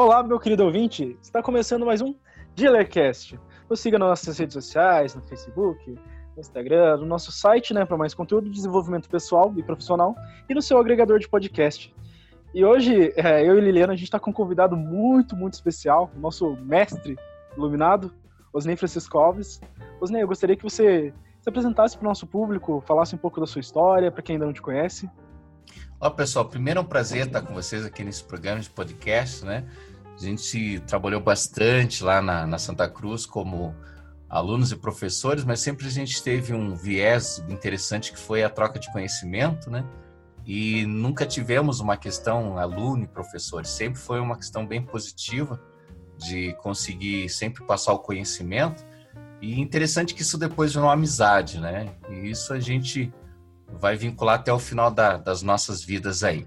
Olá, meu querido ouvinte! Está começando mais um Dealercast. Nos siga nas nossas redes sociais, no Facebook, no Instagram, no nosso site, né, para mais conteúdo de desenvolvimento pessoal e profissional, e no seu agregador de podcast. E hoje, é, eu e Liliana, a gente está com um convidado muito, muito especial, o nosso mestre iluminado, Osnei Francisco Alves. Osnei, eu gostaria que você se apresentasse para o nosso público, falasse um pouco da sua história, para quem ainda não te conhece. Olá, pessoal. Primeiro é um prazer estar com vocês aqui nesse programa de podcast, né? A gente trabalhou bastante lá na, na Santa Cruz como alunos e professores, mas sempre a gente teve um viés interessante que foi a troca de conhecimento, né? E nunca tivemos uma questão aluno e professor, sempre foi uma questão bem positiva de conseguir sempre passar o conhecimento. E interessante que isso depois virou uma amizade, né? E isso a gente vai vincular até o final da, das nossas vidas aí.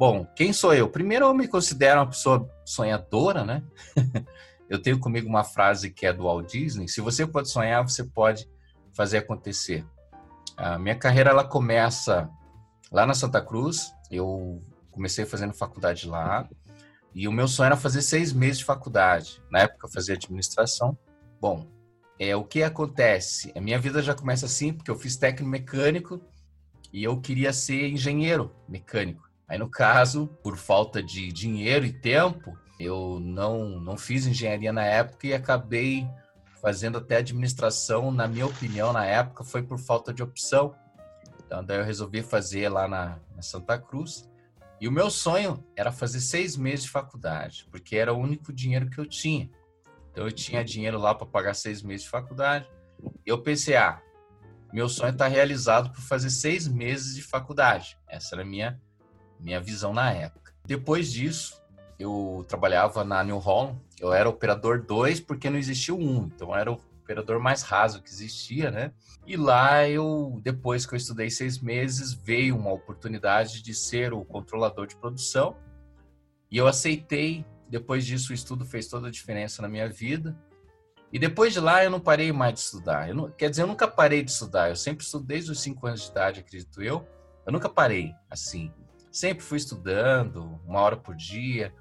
Bom, quem sou eu? Primeiro, eu me considero uma pessoa sonhadora, né? eu tenho comigo uma frase que é do Walt Disney: se você pode sonhar, você pode fazer acontecer. A minha carreira ela começa lá na Santa Cruz. Eu comecei fazendo faculdade lá e o meu sonho era fazer seis meses de faculdade. Na época eu fazia administração. Bom, é o que acontece. A minha vida já começa assim porque eu fiz técnico mecânico e eu queria ser engenheiro mecânico. Aí, no caso, por falta de dinheiro e tempo, eu não, não fiz engenharia na época e acabei fazendo até administração. Na minha opinião, na época, foi por falta de opção. Então, daí eu resolvi fazer lá na, na Santa Cruz. E o meu sonho era fazer seis meses de faculdade, porque era o único dinheiro que eu tinha. Então, eu tinha dinheiro lá para pagar seis meses de faculdade. Eu pensei, ah, meu sonho está realizado por fazer seis meses de faculdade. Essa era a minha, minha visão na época. Depois disso, eu trabalhava na New Holland. Eu era operador 2 porque não existia o 1. Um, então, era o operador mais raso que existia, né? E lá eu, depois que eu estudei seis meses, veio uma oportunidade de ser o controlador de produção. E eu aceitei. Depois disso, o estudo fez toda a diferença na minha vida. E depois de lá eu não parei mais de estudar. Não, quer dizer, eu nunca parei de estudar. Eu sempre estudo desde os 5 anos de idade, acredito eu. Eu nunca parei assim. Sempre fui estudando, uma hora por dia.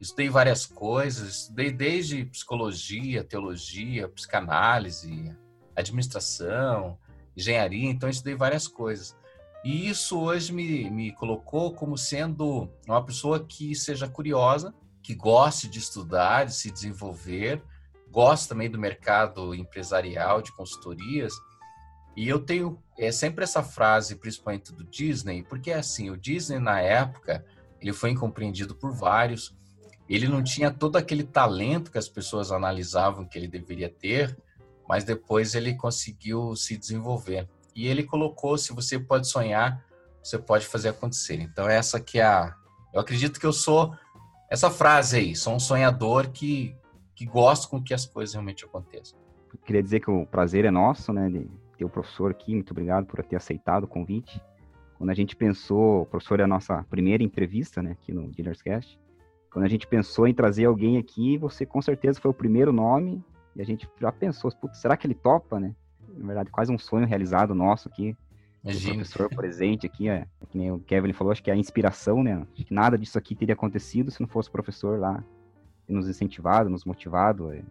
Estudei várias coisas. Estudei desde psicologia, teologia, psicanálise, administração, engenharia. Então, estudei várias coisas. E isso hoje me, me colocou como sendo uma pessoa que seja curiosa, que goste de estudar, de se desenvolver gosto também do mercado empresarial, de consultorias, e eu tenho é, sempre essa frase, principalmente do Disney, porque assim, o Disney na época, ele foi incompreendido por vários, ele não tinha todo aquele talento que as pessoas analisavam que ele deveria ter, mas depois ele conseguiu se desenvolver. E ele colocou, se você pode sonhar, você pode fazer acontecer. Então essa que é a eu acredito que eu sou essa frase aí, sou um sonhador que que gosta com que as coisas realmente aconteçam. Queria dizer que o prazer é nosso, né, de ter o professor aqui. Muito obrigado por ter aceitado o convite. Quando a gente pensou, o professor é a nossa primeira entrevista, né, aqui no Dealers Cast. Quando a gente pensou em trazer alguém aqui, você com certeza foi o primeiro nome e a gente já pensou, será que ele topa, né? Na verdade, quase um sonho realizado nosso aqui. Imagina. O professor presente aqui, é, que nem o Kevin falou, acho que é a inspiração, né? Acho que nada disso aqui teria acontecido se não fosse o professor lá nos incentivado, nos motivado. É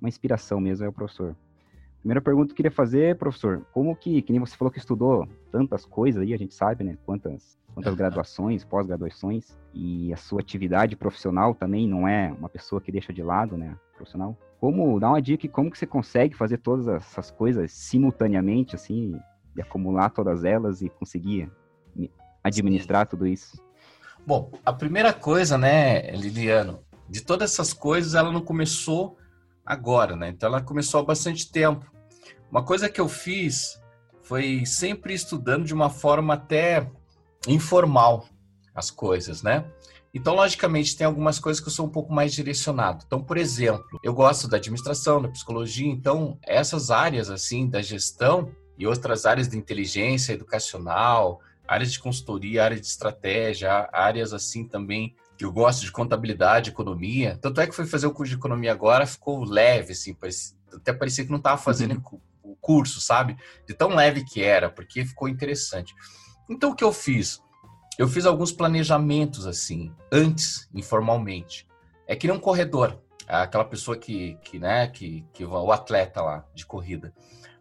uma inspiração mesmo é o professor. Primeira pergunta que eu queria fazer, professor, como que, que nem você falou que estudou tantas coisas aí, a gente sabe, né? Quantas, quantas graduações, pós-graduações, e a sua atividade profissional também não é uma pessoa que deixa de lado, né? Profissional. Como, dá uma dica, como que você consegue fazer todas essas coisas simultaneamente, assim, e acumular todas elas e conseguir administrar tudo isso? Bom, a primeira coisa, né, Liliano, de todas essas coisas, ela não começou agora, né? Então ela começou há bastante tempo. Uma coisa que eu fiz foi sempre estudando de uma forma até informal as coisas, né? Então, logicamente, tem algumas coisas que eu sou um pouco mais direcionado. Então, por exemplo, eu gosto da administração, da psicologia, então essas áreas assim da gestão e outras áreas de inteligência educacional, áreas de consultoria, áreas de estratégia, áreas assim também que eu gosto de contabilidade, economia. Tanto é que fui fazer o curso de economia agora, ficou leve, assim, parecia, até parecia que não estava fazendo uhum. curso, sabe? De tão leve que era, porque ficou interessante. Então, o que eu fiz? Eu fiz alguns planejamentos, assim, antes, informalmente. é que nem um corredor, aquela pessoa que, que né, que, que o atleta lá de corrida.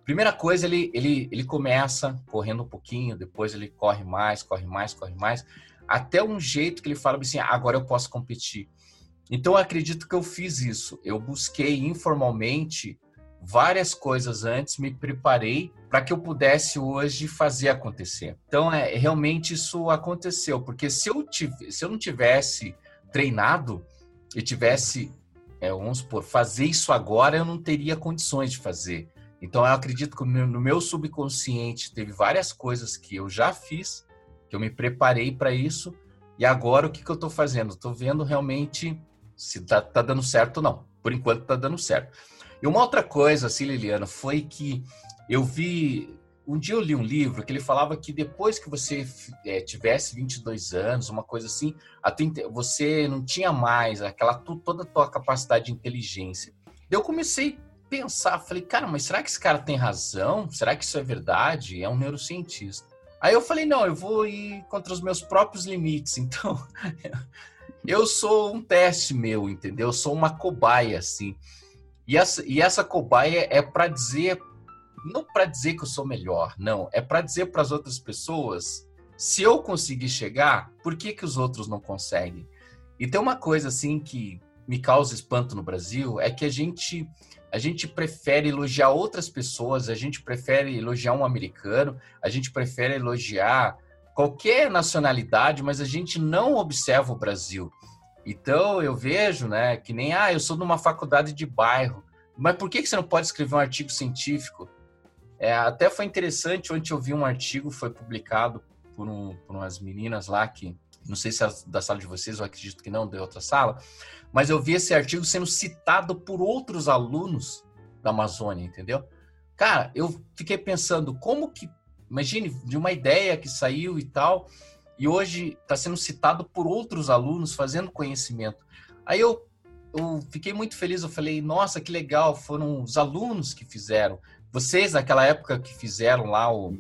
Primeira coisa, ele, ele, ele começa correndo um pouquinho, depois ele corre mais, corre mais, corre mais, até um jeito que ele fala assim, agora eu posso competir. Então, eu acredito que eu fiz isso. Eu busquei informalmente várias coisas antes, me preparei para que eu pudesse hoje fazer acontecer. Então, é, realmente isso aconteceu, porque se eu, tive, se eu não tivesse treinado e tivesse, é, vamos supor, fazer isso agora, eu não teria condições de fazer. Então, eu acredito que no meu subconsciente teve várias coisas que eu já fiz, que eu me preparei para isso, e agora o que, que eu estou fazendo? Estou vendo realmente se está tá dando certo ou não. Por enquanto está dando certo. E uma outra coisa, assim, Liliana, foi que eu vi. Um dia eu li um livro que ele falava que depois que você é, tivesse 22 anos, uma coisa assim, você não tinha mais aquela toda a tua capacidade de inteligência. Eu comecei pensar, falei, cara, mas será que esse cara tem razão? Será que isso é verdade? É um neurocientista. Aí eu falei, não, eu vou ir contra os meus próprios limites. Então, eu sou um teste meu, entendeu? Eu sou uma cobaia, assim. E essa, e essa cobaia é para dizer, não para dizer que eu sou melhor, não. É para dizer para as outras pessoas, se eu conseguir chegar, por que, que os outros não conseguem? E tem uma coisa, assim, que me causa espanto no Brasil, é que a gente a gente prefere elogiar outras pessoas, a gente prefere elogiar um americano, a gente prefere elogiar qualquer nacionalidade, mas a gente não observa o Brasil. Então eu vejo, né, que nem ah, eu sou de uma faculdade de bairro, mas por que, que você não pode escrever um artigo científico? É, até foi interessante, ontem eu vi um artigo, foi publicado por, um, por umas meninas lá que, não sei se é da sala de vocês, eu acredito que não, de outra sala, mas eu vi esse artigo sendo citado por outros alunos da Amazônia, entendeu? Cara, eu fiquei pensando como que, imagine, de uma ideia que saiu e tal, e hoje está sendo citado por outros alunos fazendo conhecimento. Aí eu, eu fiquei muito feliz, eu falei, nossa, que legal, foram os alunos que fizeram. Vocês, naquela época que fizeram lá o,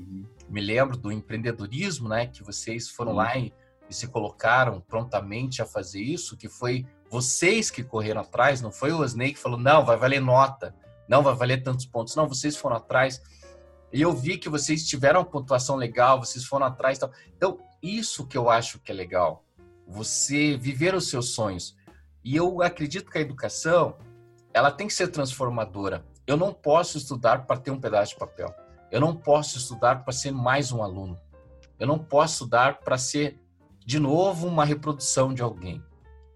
me lembro do empreendedorismo, né, que vocês foram uhum. lá e, e se colocaram prontamente a fazer isso, que foi vocês que correram atrás, não foi o Osney que falou, não, vai valer nota, não vai valer tantos pontos. Não, vocês foram atrás. E eu vi que vocês tiveram uma pontuação legal, vocês foram atrás. Tal. Então, isso que eu acho que é legal. Você viver os seus sonhos. E eu acredito que a educação, ela tem que ser transformadora. Eu não posso estudar para ter um pedaço de papel. Eu não posso estudar para ser mais um aluno. Eu não posso estudar para ser, de novo, uma reprodução de alguém.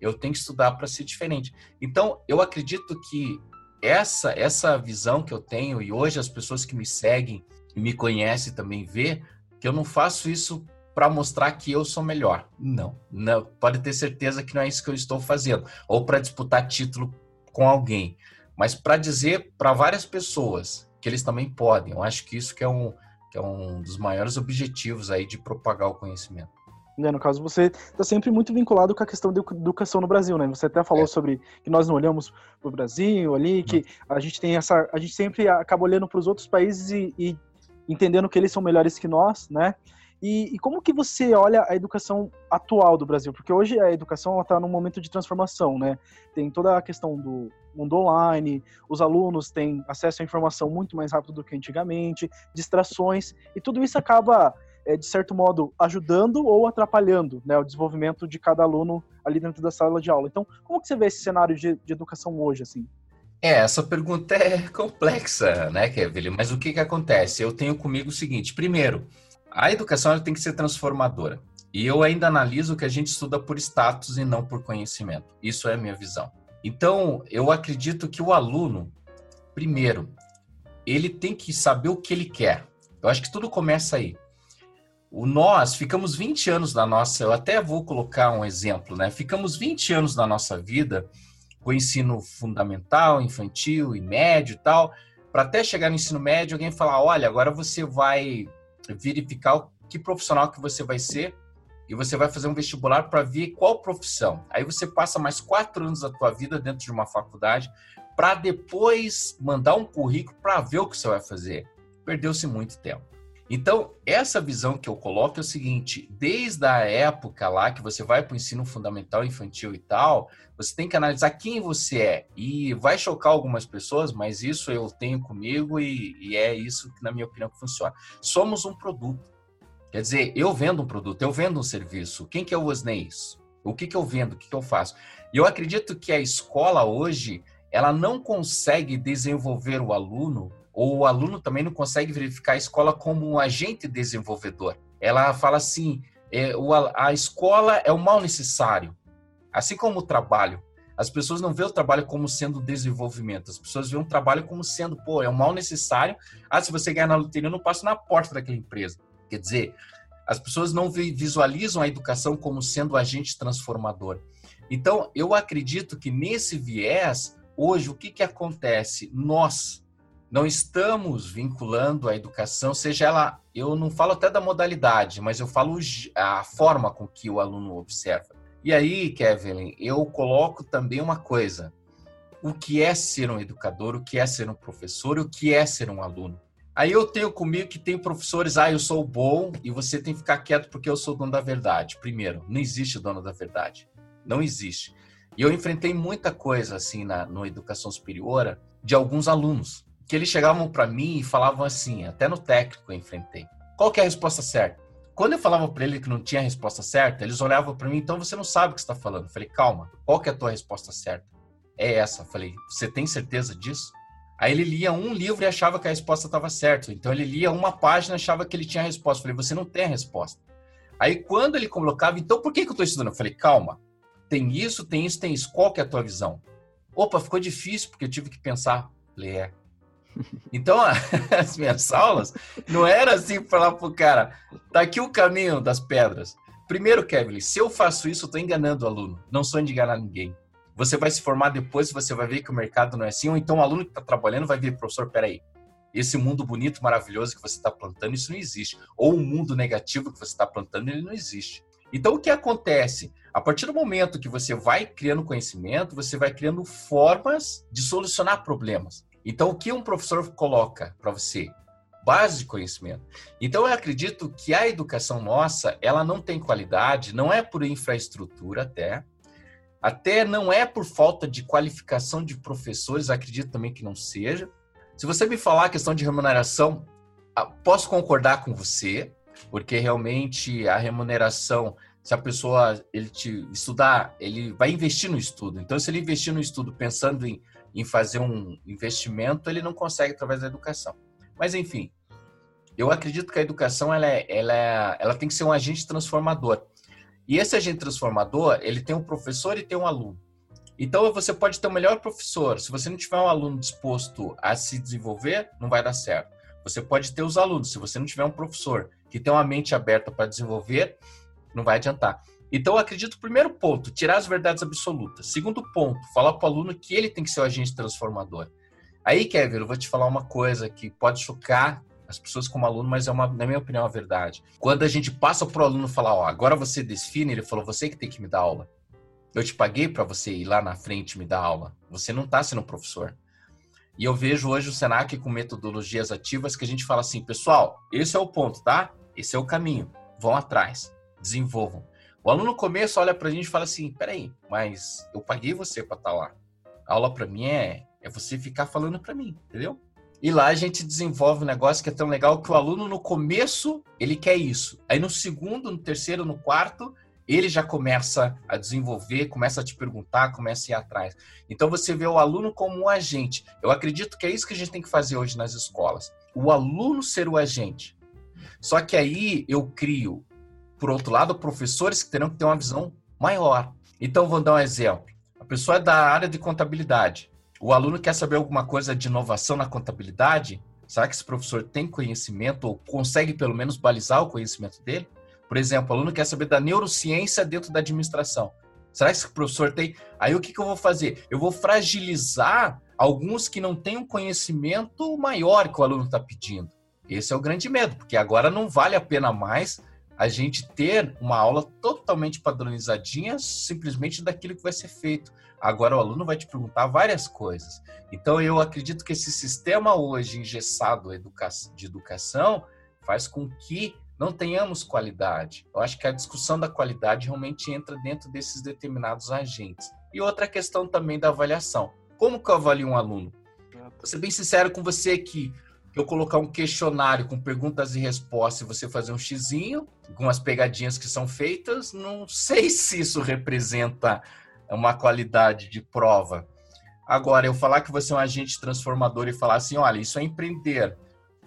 Eu tenho que estudar para ser diferente. Então, eu acredito que essa essa visão que eu tenho e hoje as pessoas que me seguem e me conhecem também vê que eu não faço isso para mostrar que eu sou melhor. Não, não, pode ter certeza que não é isso que eu estou fazendo, ou para disputar título com alguém, mas para dizer para várias pessoas que eles também podem. Eu acho que isso que é um que é um dos maiores objetivos aí de propagar o conhecimento. Né? No caso, você está sempre muito vinculado com a questão da educação no Brasil, né? Você até falou é. sobre que nós não olhamos para o Brasil ali, que a gente tem essa, a gente sempre acaba olhando para os outros países e, e, entendendo que eles são melhores que nós, né? E, e, como que você olha a educação atual do Brasil? Porque hoje a educação está num momento de transformação, né? Tem toda a questão do mundo online, os alunos têm acesso à informação muito mais rápido do que antigamente, distrações, e tudo isso acaba é, de certo modo, ajudando ou atrapalhando né, o desenvolvimento de cada aluno ali dentro da sala de aula. Então, como que você vê esse cenário de, de educação hoje, assim? É, essa pergunta é complexa, né, Kevin? Mas o que, que acontece? Eu tenho comigo o seguinte: primeiro, a educação tem que ser transformadora. E eu ainda analiso que a gente estuda por status e não por conhecimento. Isso é a minha visão. Então, eu acredito que o aluno, primeiro, ele tem que saber o que ele quer. Eu acho que tudo começa aí o nós ficamos 20 anos da nossa, eu até vou colocar um exemplo, né? Ficamos 20 anos da nossa vida com ensino fundamental, infantil e médio e tal, para até chegar no ensino médio alguém falar, olha, agora você vai verificar que profissional que você vai ser e você vai fazer um vestibular para ver qual profissão. Aí você passa mais quatro anos da tua vida dentro de uma faculdade para depois mandar um currículo para ver o que você vai fazer. Perdeu-se muito tempo. Então, essa visão que eu coloco é o seguinte: desde a época lá que você vai para o ensino fundamental, infantil e tal, você tem que analisar quem você é. E vai chocar algumas pessoas, mas isso eu tenho comigo e, e é isso que, na minha opinião, que funciona. Somos um produto. Quer dizer, eu vendo um produto, eu vendo um serviço. Quem que é o Osneis? O que, que eu vendo? O que, que eu faço? E eu acredito que a escola hoje, ela não consegue desenvolver o aluno ou o aluno também não consegue verificar a escola como um agente desenvolvedor. Ela fala assim: é, o, a escola é o mal necessário, assim como o trabalho. As pessoas não veem o trabalho como sendo desenvolvimento, as pessoas veem o trabalho como sendo, pô, é o mal necessário. Ah, se você ganhar na loteria, eu não passo na porta daquela empresa. Quer dizer, as pessoas não visualizam a educação como sendo agente transformador. Então, eu acredito que nesse viés, hoje, o que, que acontece? Nós, não estamos vinculando a educação, seja ela, eu não falo até da modalidade, mas eu falo a forma com que o aluno observa. E aí, Kevin, eu coloco também uma coisa: o que é ser um educador, o que é ser um professor, o que é ser um aluno. Aí eu tenho comigo que tem professores, ah, eu sou bom e você tem que ficar quieto porque eu sou dono da verdade. Primeiro, não existe dono da verdade. Não existe. E eu enfrentei muita coisa assim na no educação superior de alguns alunos que eles chegavam para mim e falavam assim, até no técnico eu enfrentei. Qual que é a resposta certa? Quando eu falava para ele que não tinha a resposta certa, eles olhavam para mim, então você não sabe o que está falando. Eu falei, calma, qual que é a tua resposta certa? É essa. Eu falei, você tem certeza disso? Aí ele lia um livro e achava que a resposta estava certa. Então ele lia uma página e achava que ele tinha a resposta. Eu falei, você não tem a resposta. Aí quando ele colocava, então por que, que eu estou estudando? Eu falei, calma, tem isso, tem isso, tem isso. Qual que é a tua visão? Opa, ficou difícil porque eu tive que pensar. Eu falei, é, então, as minhas aulas não era assim falar pro cara, tá aqui o caminho das pedras. Primeiro, Kevin, se eu faço isso, eu tô enganando o aluno. Não sou de enganar ninguém. Você vai se formar depois, você vai ver que o mercado não é assim, ou então o aluno que está trabalhando vai ver, professor, peraí, esse mundo bonito, maravilhoso que você está plantando, isso não existe. Ou o mundo negativo que você está plantando, ele não existe. Então, o que acontece? A partir do momento que você vai criando conhecimento, você vai criando formas de solucionar problemas. Então, o que um professor coloca para você? Base de conhecimento. Então, eu acredito que a educação nossa, ela não tem qualidade, não é por infraestrutura até, até não é por falta de qualificação de professores, acredito também que não seja. Se você me falar a questão de remuneração, ah, posso concordar com você, porque realmente a remuneração, se a pessoa ele te estudar, ele vai investir no estudo. Então, se ele investir no estudo pensando em em fazer um investimento, ele não consegue através da educação. Mas, enfim, eu acredito que a educação ela, é, ela, é, ela tem que ser um agente transformador. E esse agente transformador, ele tem um professor e tem um aluno. Então, você pode ter o melhor professor. Se você não tiver um aluno disposto a se desenvolver, não vai dar certo. Você pode ter os alunos. Se você não tiver um professor que tem uma mente aberta para desenvolver, não vai adiantar. Então, eu acredito, primeiro ponto, tirar as verdades absolutas. Segundo ponto, falar para o aluno que ele tem que ser o agente transformador. Aí, Kevin, eu vou te falar uma coisa que pode chocar as pessoas como aluno, mas é uma, na minha opinião, é uma verdade. Quando a gente passa para o aluno falar, ó, agora você define, ele falou, você que tem que me dar aula. Eu te paguei para você ir lá na frente me dar aula. Você não está sendo professor. E eu vejo hoje o Senac com metodologias ativas que a gente fala assim, pessoal, esse é o ponto, tá? Esse é o caminho. Vão atrás, desenvolvam. O aluno no começo olha pra gente e fala assim: peraí, mas eu paguei você para estar tá lá. A aula para mim é, é você ficar falando para mim, entendeu? E lá a gente desenvolve um negócio que é tão legal que o aluno no começo ele quer isso. Aí no segundo, no terceiro, no quarto, ele já começa a desenvolver, começa a te perguntar, começa a ir atrás. Então você vê o aluno como um agente. Eu acredito que é isso que a gente tem que fazer hoje nas escolas. O aluno ser o agente. Só que aí eu crio por outro lado, professores que terão que ter uma visão maior. Então, vou dar um exemplo. A pessoa é da área de contabilidade. O aluno quer saber alguma coisa de inovação na contabilidade? Será que esse professor tem conhecimento ou consegue pelo menos balizar o conhecimento dele? Por exemplo, o aluno quer saber da neurociência dentro da administração. Será que esse professor tem? Aí o que, que eu vou fazer? Eu vou fragilizar alguns que não têm um conhecimento maior que o aluno está pedindo. Esse é o grande medo, porque agora não vale a pena mais a gente ter uma aula totalmente padronizadinha, simplesmente daquilo que vai ser feito. Agora o aluno vai te perguntar várias coisas. Então eu acredito que esse sistema hoje engessado de educação faz com que não tenhamos qualidade. Eu acho que a discussão da qualidade realmente entra dentro desses determinados agentes. E outra questão também da avaliação. Como que eu avalio um aluno? Vou ser bem sincero com você que eu colocar um questionário com perguntas e respostas e você fazer um xizinho com as pegadinhas que são feitas, não sei se isso representa uma qualidade de prova. Agora, eu falar que você é um agente transformador e falar assim, olha, isso é empreender.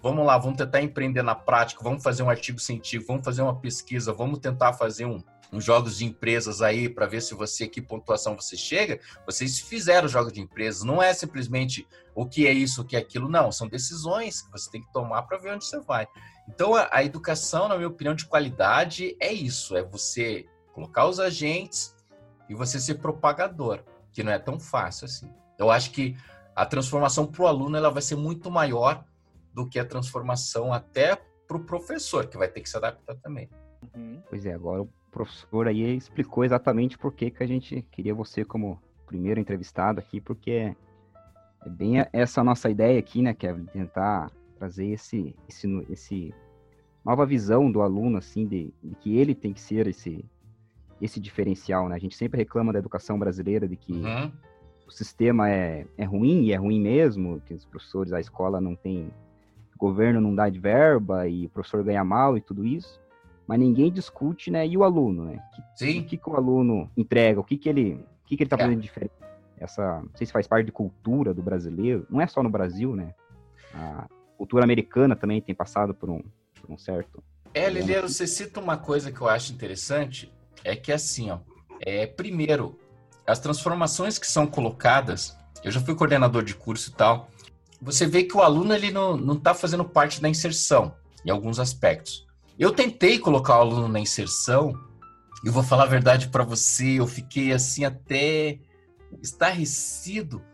Vamos lá, vamos tentar empreender na prática, vamos fazer um artigo científico, vamos fazer uma pesquisa, vamos tentar fazer um, uns jogos de empresas aí para ver se você, que pontuação você chega. Vocês fizeram jogos de empresas, não é simplesmente o que é isso, o que é aquilo, não. São decisões que você tem que tomar para ver onde você vai. Então, a, a educação, na minha opinião, de qualidade é isso: é você colocar os agentes e você ser propagador, que não é tão fácil assim. Eu acho que a transformação para o aluno ela vai ser muito maior do que a transformação até para o professor, que vai ter que se adaptar também. Uhum. Pois é, agora o professor aí explicou exatamente por que, que a gente queria você como primeiro entrevistado aqui, porque é, é bem essa nossa ideia aqui, né, que é tentar trazer esse, esse, esse nova visão do aluno, assim, de, de, que ele tem que ser esse, esse diferencial, né? A gente sempre reclama da educação brasileira de que uhum. o sistema é, é ruim, e é ruim mesmo, que os professores, a escola não tem governo não dá de verba e o professor ganha mal e tudo isso, mas ninguém discute, né? E o aluno, né? Sim. O que, que o aluno entrega? O que, que ele, o que, que ele tá é. fazendo de diferente? Essa, não sei se faz parte de cultura do brasileiro, não é só no Brasil, né? A cultura americana também tem passado por um, por um certo. É, Liliano, você cita uma coisa que eu acho interessante, é que assim, ó, é, primeiro, as transformações que são colocadas, eu já fui coordenador de curso e tal, você vê que o aluno ele não está fazendo parte da inserção em alguns aspectos. Eu tentei colocar o aluno na inserção e vou falar a verdade para você, eu fiquei assim até estarrecido,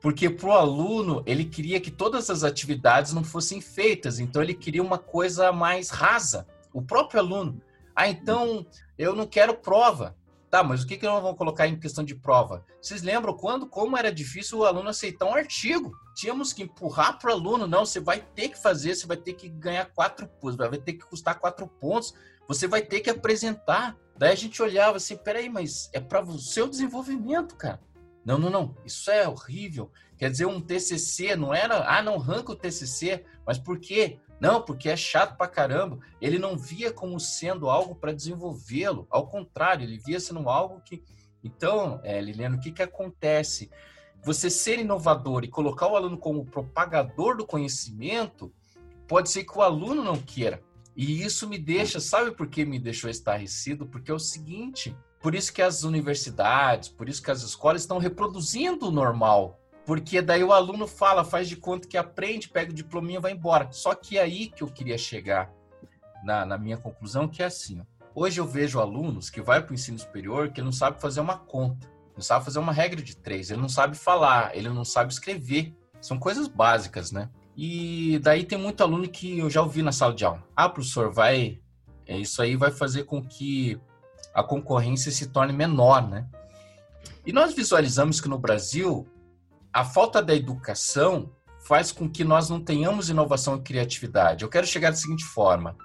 porque para o aluno ele queria que todas as atividades não fossem feitas, então ele queria uma coisa mais rasa. O próprio aluno, ah, então eu não quero prova. Tá, mas o que, que nós vamos colocar em questão de prova? Vocês lembram quando, como era difícil o aluno aceitar um artigo? Tínhamos que empurrar para o aluno, não, você vai ter que fazer, você vai ter que ganhar quatro pontos, vai ter que custar quatro pontos, você vai ter que apresentar. Daí a gente olhava assim, peraí, mas é para o seu desenvolvimento, cara. Não, não, não, isso é horrível. Quer dizer, um TCC não era, ah, não arranca o TCC, mas por quê? Não, porque é chato pra caramba. Ele não via como sendo algo para desenvolvê-lo. Ao contrário, ele via sendo algo que. Então, é, Liliana, o que, que acontece? Você ser inovador e colocar o aluno como propagador do conhecimento, pode ser que o aluno não queira. E isso me deixa, sabe por que me deixou estarrecido? Porque é o seguinte: por isso que as universidades, por isso que as escolas estão reproduzindo o normal porque daí o aluno fala, faz de conta que aprende, pega o diploma e vai embora. Só que é aí que eu queria chegar na, na minha conclusão, que é assim. Hoje eu vejo alunos que vai para o ensino superior que não sabe fazer uma conta, não sabe fazer uma regra de três, ele não sabe falar, ele não sabe escrever. São coisas básicas, né? E daí tem muito aluno que eu já ouvi na sala de aula. Ah, professor, vai. É, isso aí vai fazer com que a concorrência se torne menor, né? E nós visualizamos que no Brasil a falta da educação faz com que nós não tenhamos inovação e criatividade. Eu quero chegar da seguinte forma: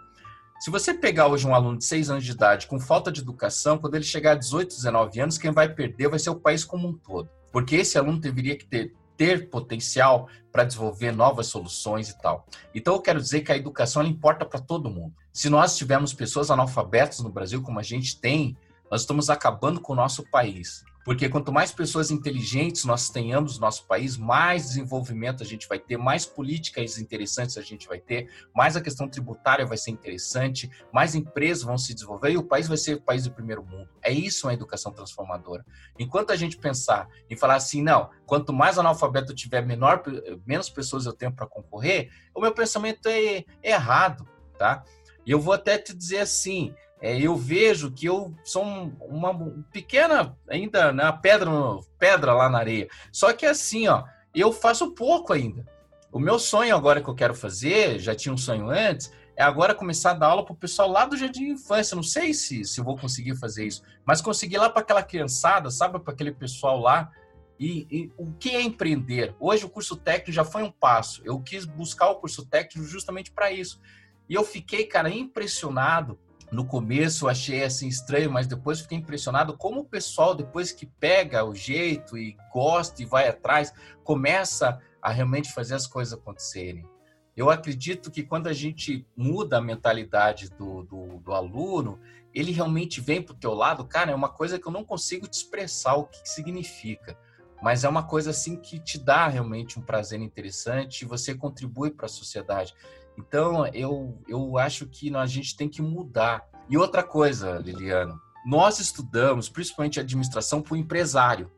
se você pegar hoje um aluno de 6 anos de idade com falta de educação, quando ele chegar a 18, 19 anos, quem vai perder vai ser o país como um todo. Porque esse aluno deveria ter, ter potencial para desenvolver novas soluções e tal. Então eu quero dizer que a educação importa para todo mundo. Se nós tivermos pessoas analfabetas no Brasil, como a gente tem, nós estamos acabando com o nosso país. Porque quanto mais pessoas inteligentes nós tenhamos no nosso país, mais desenvolvimento a gente vai ter, mais políticas interessantes a gente vai ter, mais a questão tributária vai ser interessante, mais empresas vão se desenvolver e o país vai ser o país do primeiro mundo. É isso uma educação transformadora. Enquanto a gente pensar em falar assim, não, quanto mais analfabeto eu tiver, menor, menos pessoas eu tenho para concorrer, o meu pensamento é, é errado, tá? E eu vou até te dizer assim, é, eu vejo que eu sou uma pequena, ainda, né, pedra, pedra lá na areia. Só que assim, ó, eu faço pouco ainda. O meu sonho agora que eu quero fazer, já tinha um sonho antes, é agora começar a dar aula para o pessoal lá do jardim de infância. Não sei se, se eu vou conseguir fazer isso, mas conseguir lá para aquela criançada, sabe, para aquele pessoal lá. E, e, o que é empreender? Hoje o curso técnico já foi um passo. Eu quis buscar o curso técnico justamente para isso. E eu fiquei, cara, impressionado. No começo achei assim estranho, mas depois fiquei impressionado como o pessoal, depois que pega o jeito e gosta e vai atrás, começa a realmente fazer as coisas acontecerem. Eu acredito que quando a gente muda a mentalidade do, do, do aluno, ele realmente vem para o teu lado, cara, é uma coisa que eu não consigo te expressar o que significa, mas é uma coisa assim que te dá realmente um prazer interessante e você contribui para a sociedade. Então, eu, eu acho que a gente tem que mudar. E outra coisa, Liliano, nós estudamos, principalmente administração, para o empresário,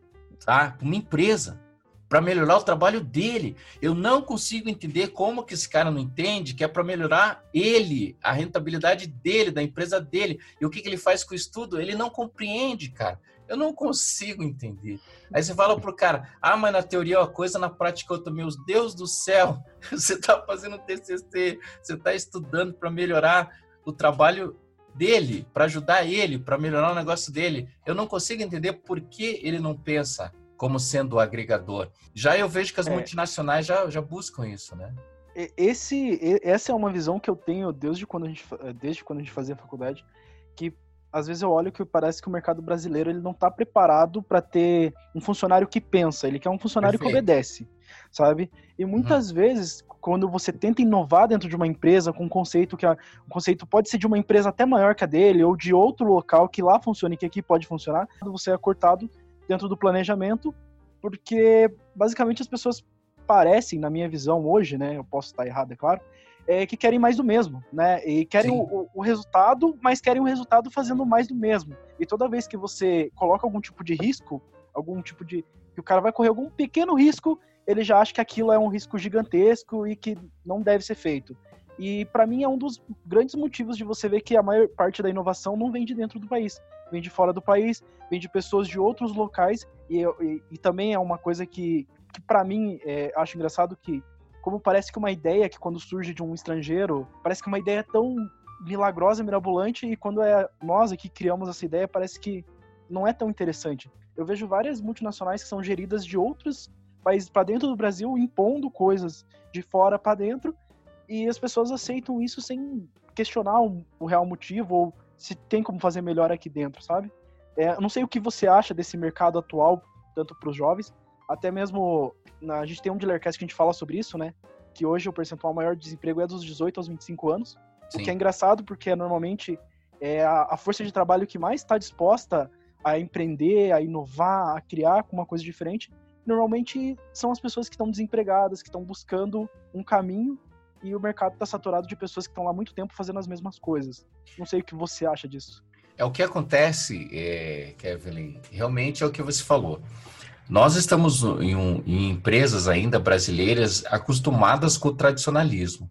tá? Para uma empresa para melhorar o trabalho dele. Eu não consigo entender como que esse cara não entende que é para melhorar ele, a rentabilidade dele, da empresa dele. E o que, que ele faz com o estudo? Ele não compreende, cara. Eu não consigo entender. Aí você fala pro cara, ah, mas na teoria é uma coisa, na prática é outra. Meus Deus do céu, você está fazendo TCC, você está estudando para melhorar o trabalho dele, para ajudar ele, para melhorar o negócio dele. Eu não consigo entender por que ele não pensa como sendo o agregador. Já eu vejo que as é. multinacionais já, já buscam isso, né? Esse, essa é uma visão que eu tenho desde quando a gente, desde quando a gente fazia faculdade, que às vezes eu olho que parece que o mercado brasileiro ele não está preparado para ter um funcionário que pensa, ele quer um funcionário Perfeito. que obedece, sabe? E muitas uhum. vezes, quando você tenta inovar dentro de uma empresa com um conceito que a, um conceito pode ser de uma empresa até maior que a dele ou de outro local que lá funcione e que aqui pode funcionar, você é cortado dentro do planejamento, porque basicamente as pessoas parecem, na minha visão hoje, né, eu posso estar errado, é claro, é, que querem mais do mesmo, né? E querem o, o, resultado, mas querem o resultado fazendo mais do mesmo. E toda vez que você coloca algum tipo de risco, algum tipo de. que o cara vai correr algum pequeno risco, ele já acha que aquilo é um risco gigantesco e que não deve ser feito. E para mim é um dos grandes motivos de você ver que a maior parte da inovação não vem de dentro do país, vem de fora do país, vem de pessoas de outros locais e, e, e também é uma coisa que, que para mim é, acho engraçado que como parece que uma ideia que quando surge de um estrangeiro parece que uma ideia tão milagrosa, mirabolante e quando é nós aqui criamos essa ideia parece que não é tão interessante. Eu vejo várias multinacionais que são geridas de outros países para dentro do Brasil impondo coisas de fora para dentro e as pessoas aceitam isso sem questionar o, real motivo ou se tem como fazer melhor aqui dentro, sabe? É, não sei o que você acha desse mercado atual, tanto para os jovens, até mesmo na, a gente tem um Dealercast que a gente fala sobre isso, né? Que hoje o percentual maior de desemprego é dos 18 aos 25 anos, Sim. o que é engraçado porque normalmente é a, a força de trabalho que mais está disposta a empreender, a inovar, a criar uma coisa diferente, normalmente são as pessoas que estão desempregadas, que estão buscando um caminho e o mercado está saturado de pessoas que estão lá há muito tempo fazendo as mesmas coisas. Não sei o que você acha disso. É o que acontece, é, Kevin, realmente é o que você falou. Nós estamos em, um, em empresas ainda brasileiras acostumadas com o tradicionalismo.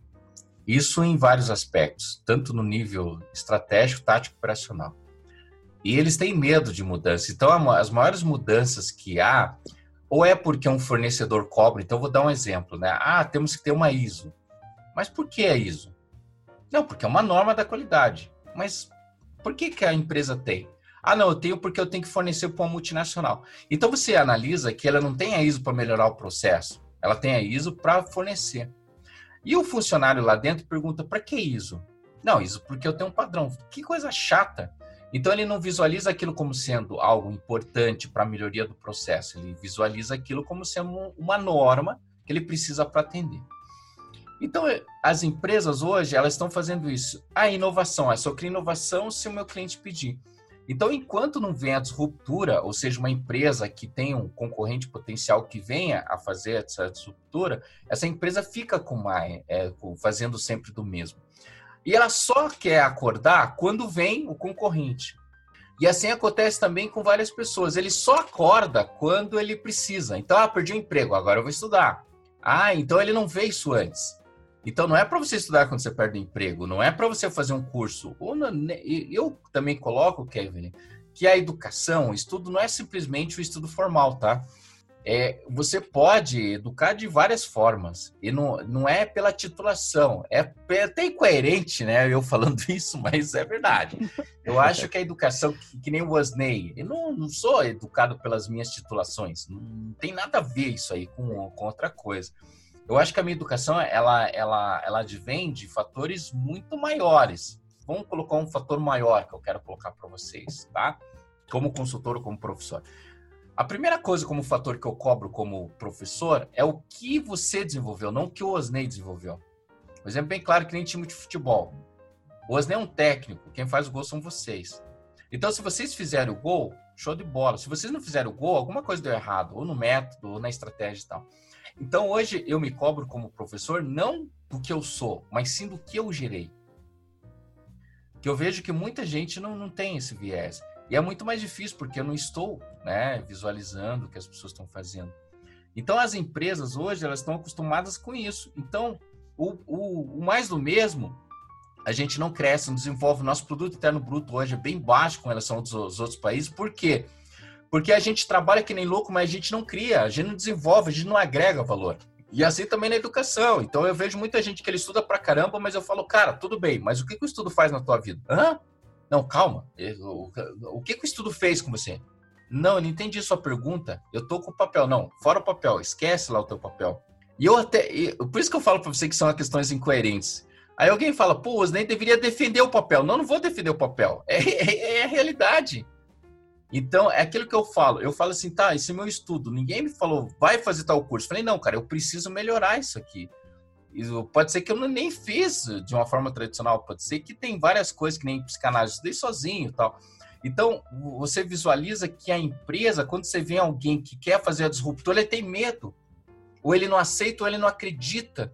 Isso em vários aspectos, tanto no nível estratégico, tático, operacional. E eles têm medo de mudança. Então, as maiores mudanças que há, ou é porque um fornecedor cobra. Então, vou dar um exemplo, né? Ah, temos que ter uma ISO. Mas por que a ISO? Não, porque é uma norma da qualidade. Mas por que, que a empresa tem? Ah, não, eu tenho porque eu tenho que fornecer para uma multinacional. Então você analisa que ela não tem a ISO para melhorar o processo, ela tem a ISO para fornecer. E o funcionário lá dentro pergunta: para que ISO? Não, ISO porque eu tenho um padrão. Que coisa chata. Então ele não visualiza aquilo como sendo algo importante para a melhoria do processo, ele visualiza aquilo como sendo uma norma que ele precisa para atender. Então, as empresas hoje, elas estão fazendo isso. A inovação, é só cria inovação se o meu cliente pedir. Então, enquanto não vem a disruptura, ou seja, uma empresa que tem um concorrente potencial que venha a fazer essa disruptura, essa empresa fica com mais, é, fazendo sempre do mesmo. E ela só quer acordar quando vem o concorrente. E assim acontece também com várias pessoas. Ele só acorda quando ele precisa. Então, ah, perdi o emprego, agora eu vou estudar. Ah, então ele não vê isso antes. Então não é para você estudar quando você perde o emprego, não é para você fazer um curso. Eu também coloco, Kevin, que a educação, o estudo não é simplesmente o estudo formal, tá? É, você pode educar de várias formas e não, não é pela titulação, é, até incoerente, né? Eu falando isso, mas é verdade. Eu acho que a educação, que, que nem o Wasney, eu não, não sou educado pelas minhas titulações, não tem nada a ver isso aí com, com outra coisa. Eu acho que a minha educação, ela, ela, ela advém de fatores muito maiores. Vamos colocar um fator maior que eu quero colocar para vocês, tá? Como consultor ou como professor. A primeira coisa como fator que eu cobro como professor é o que você desenvolveu, não o que o Osney desenvolveu. Um exemplo bem claro que nem time de futebol. O Osney é um técnico, quem faz o gol são vocês. Então, se vocês fizerem o gol, show de bola. Se vocês não fizerem o gol, alguma coisa deu errado, ou no método, ou na estratégia e tal. Então, hoje eu me cobro como professor não do que eu sou, mas sim do que eu gerei. Que eu vejo que muita gente não, não tem esse viés. E é muito mais difícil, porque eu não estou né, visualizando o que as pessoas estão fazendo. Então, as empresas hoje, elas estão acostumadas com isso. Então, o, o, o mais do mesmo, a gente não cresce, não desenvolve. Nosso produto interno bruto hoje é bem baixo com relação aos, outros países. Por quê? A gente trabalha que nem louco, mas a gente não cria, a gente não desenvolve, a gente não agrega valor. E assim também na educação. Então eu vejo muita gente que ele estuda pra caramba, mas eu falo, cara, tudo bem, mas o que, que o estudo faz na tua vida? Hã? Não, calma. O, que, que o estudo fez com você? Não, eu não entendi sua pergunta. Eu tô com o papel. Não, fora o papel. Esquece lá o teu papel. E eu até. Por isso que eu falo para você que são questões incoerentes. Aí alguém fala, pô, nem deveria defender o papel. Não, não vou defender o papel. É, é, é, a realidade. Então, é aquilo que eu falo. Eu falo assim, tá, esse é meu estudo. Ninguém me falou, vai fazer tal curso. Eu falei, não, cara, eu preciso melhorar isso aqui. Pode ser que eu nem fiz de uma forma tradicional, pode ser que tem várias coisas que nem psicanálise, estudei sozinho tal. Então, você visualiza que a empresa, quando você vê alguém que quer fazer a disruptura, ele tem medo. Ou ele não aceita, ou ele não acredita.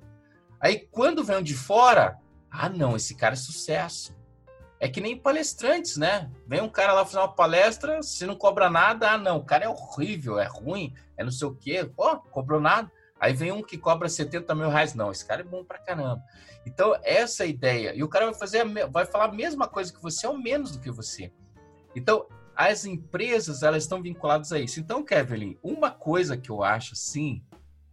Aí, quando vem um de fora, ah, não, esse cara é sucesso. É que nem palestrantes, né? Vem um cara lá fazer uma palestra, se não cobra nada, ah, não, o cara é horrível, é ruim, é não sei o quê. Pô, cobrou nada. Aí vem um que cobra 70 mil reais. Não, esse cara é bom pra caramba. Então, essa é a ideia. E o cara vai fazer, vai falar a mesma coisa que você, ou menos do que você. Então, as empresas, elas estão vinculadas a isso. Então, Kevin, uma coisa que eu acho assim,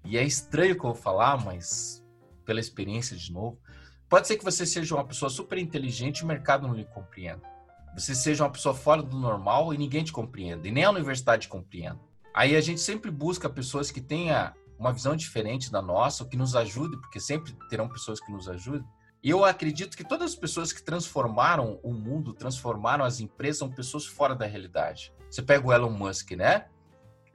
e é estranho que eu vou falar, mas pela experiência de novo, pode ser que você seja uma pessoa super inteligente e o mercado não lhe compreenda. Você seja uma pessoa fora do normal e ninguém te compreenda, e nem a universidade compreenda. Aí a gente sempre busca pessoas que tenham uma visão diferente da nossa, que nos ajude, porque sempre terão pessoas que nos ajudem. E eu acredito que todas as pessoas que transformaram o mundo, transformaram as empresas, são pessoas fora da realidade. Você pega o Elon Musk, né?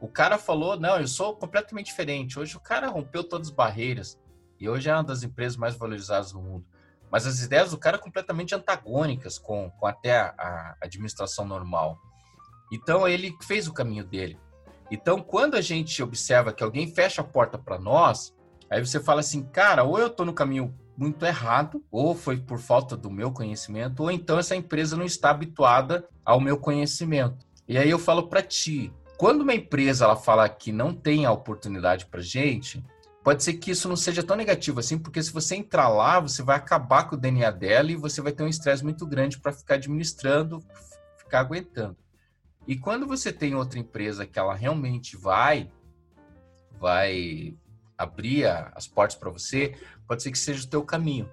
O cara falou: não, eu sou completamente diferente. Hoje o cara rompeu todas as barreiras. E hoje é uma das empresas mais valorizadas do mundo. Mas as ideias do cara completamente antagônicas com, com até a, a administração normal. Então ele fez o caminho dele. Então, quando a gente observa que alguém fecha a porta para nós, aí você fala assim, cara, ou eu estou no caminho muito errado, ou foi por falta do meu conhecimento, ou então essa empresa não está habituada ao meu conhecimento. E aí eu falo para ti, quando uma empresa ela fala que não tem a oportunidade para gente, pode ser que isso não seja tão negativo assim, porque se você entrar lá, você vai acabar com o DNA dela e você vai ter um estresse muito grande para ficar administrando, ficar aguentando. E quando você tem outra empresa que ela realmente vai vai abrir as portas para você, pode ser que seja o teu caminho.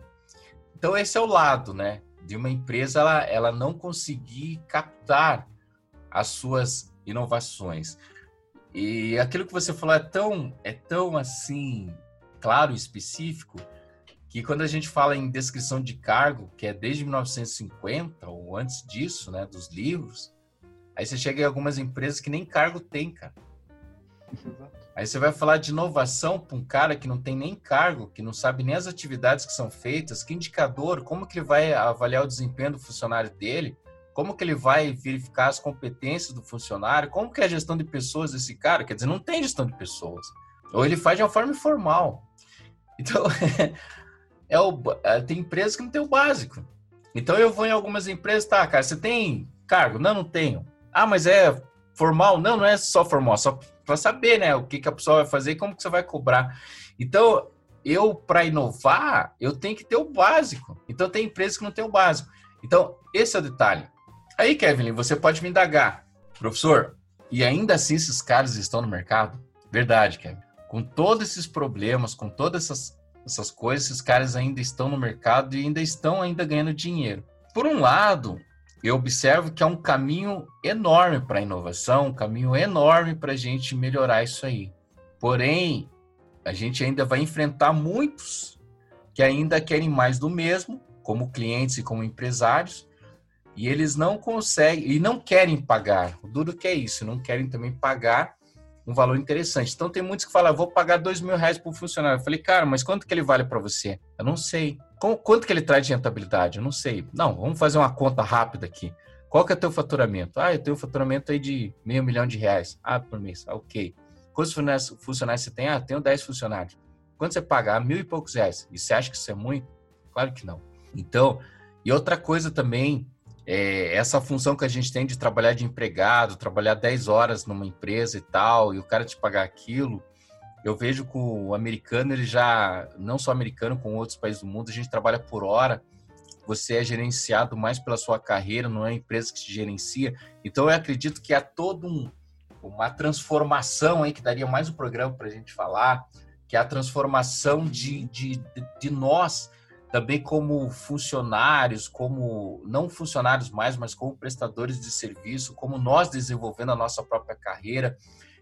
Então esse é o lado, né, de uma empresa ela, ela não conseguir captar as suas inovações. E aquilo que você falou é tão é tão assim claro e específico que quando a gente fala em descrição de cargo, que é desde 1950 ou antes disso, né, dos livros, Aí você chega em algumas empresas que nem cargo tem, cara. Aí você vai falar de inovação para um cara que não tem nem cargo, que não sabe nem as atividades que são feitas, que indicador, como que ele vai avaliar o desempenho do funcionário dele, como que ele vai verificar as competências do funcionário, como que é a gestão de pessoas desse cara, quer dizer, não tem gestão de pessoas. Ou ele faz de uma forma informal. Então, é o, é, tem empresas que não tem o básico. Então eu vou em algumas empresas, tá, cara, você tem cargo? Não, não tenho. Ah, mas é formal? Não, não é só formal, só para saber, né, o que, que a pessoa vai fazer e como que você vai cobrar. Então, eu, para inovar, eu tenho que ter o básico. Então, tem empresas que não tem o básico. Então, esse é o detalhe. Aí, Kevin, você pode me indagar, professor, e ainda assim esses caras estão no mercado? Verdade, Kevin. Com todos esses problemas, com todas essas, essas coisas, esses caras ainda estão no mercado e ainda estão ainda ganhando dinheiro. Por um lado, eu observo que é um caminho enorme para a inovação, um caminho enorme para a gente melhorar isso aí. Porém, a gente ainda vai enfrentar muitos que ainda querem mais do mesmo, como clientes e como empresários, e eles não conseguem e não querem pagar. O duro que é isso, não querem também pagar um valor interessante. Então tem muitos que falam, vou pagar dois mil reais por funcionário. Eu falei, cara, mas quanto que ele vale para você? Eu não sei. Quanto que ele traz de rentabilidade? Eu não sei. Não, vamos fazer uma conta rápida aqui. Qual que é o teu faturamento? Ah, eu tenho um faturamento aí de meio milhão de reais. Ah, por mês. Ah, ok. Quantos funcionários você tem? Ah, tenho 10 funcionários. Quanto você paga? Ah, mil e poucos reais. E você acha que isso é muito? Claro que não. Então, e outra coisa também, é essa função que a gente tem de trabalhar de empregado, trabalhar 10 horas numa empresa e tal, e o cara te pagar aquilo, eu vejo que o americano, ele já, não só americano, com outros países do mundo, a gente trabalha por hora, você é gerenciado mais pela sua carreira, não é a empresa que te gerencia. Então, eu acredito que há todo um, uma transformação aí, que daria mais um programa para a gente falar, que é a transformação de, de, de nós também como funcionários, como não funcionários mais, mas como prestadores de serviço, como nós desenvolvendo a nossa própria carreira.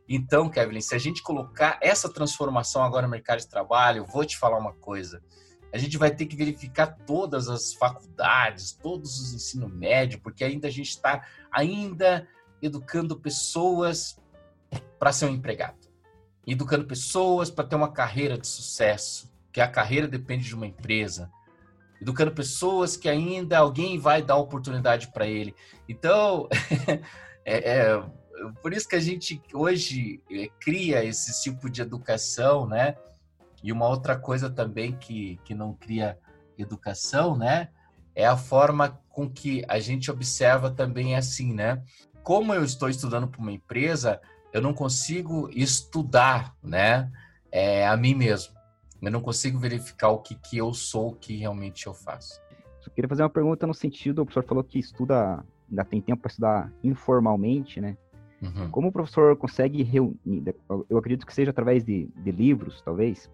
Então, Kevin, se a gente colocar essa transformação agora no mercado de trabalho, vou te falar uma coisa. A gente vai ter que verificar todas as faculdades, todos os ensino médio, porque ainda a gente está ainda educando pessoas para ser um empregado, educando pessoas para ter uma carreira de sucesso, que a carreira depende de uma empresa, educando pessoas que ainda alguém vai dar oportunidade para ele. Então, é, é, por isso que a gente hoje é, cria esse tipo de educação, né? E uma outra coisa também que, que não cria educação, né? É a forma com que a gente observa também assim, né? Como eu estou estudando para uma empresa, eu não consigo estudar, né? É, a mim mesmo. Eu não consigo verificar o que, que eu sou, o que realmente eu faço. Só queria fazer uma pergunta no sentido, o professor falou que estuda, ainda tem tempo para estudar informalmente, né? Uhum. Como o professor consegue reunir, eu acredito que seja através de, de livros, talvez,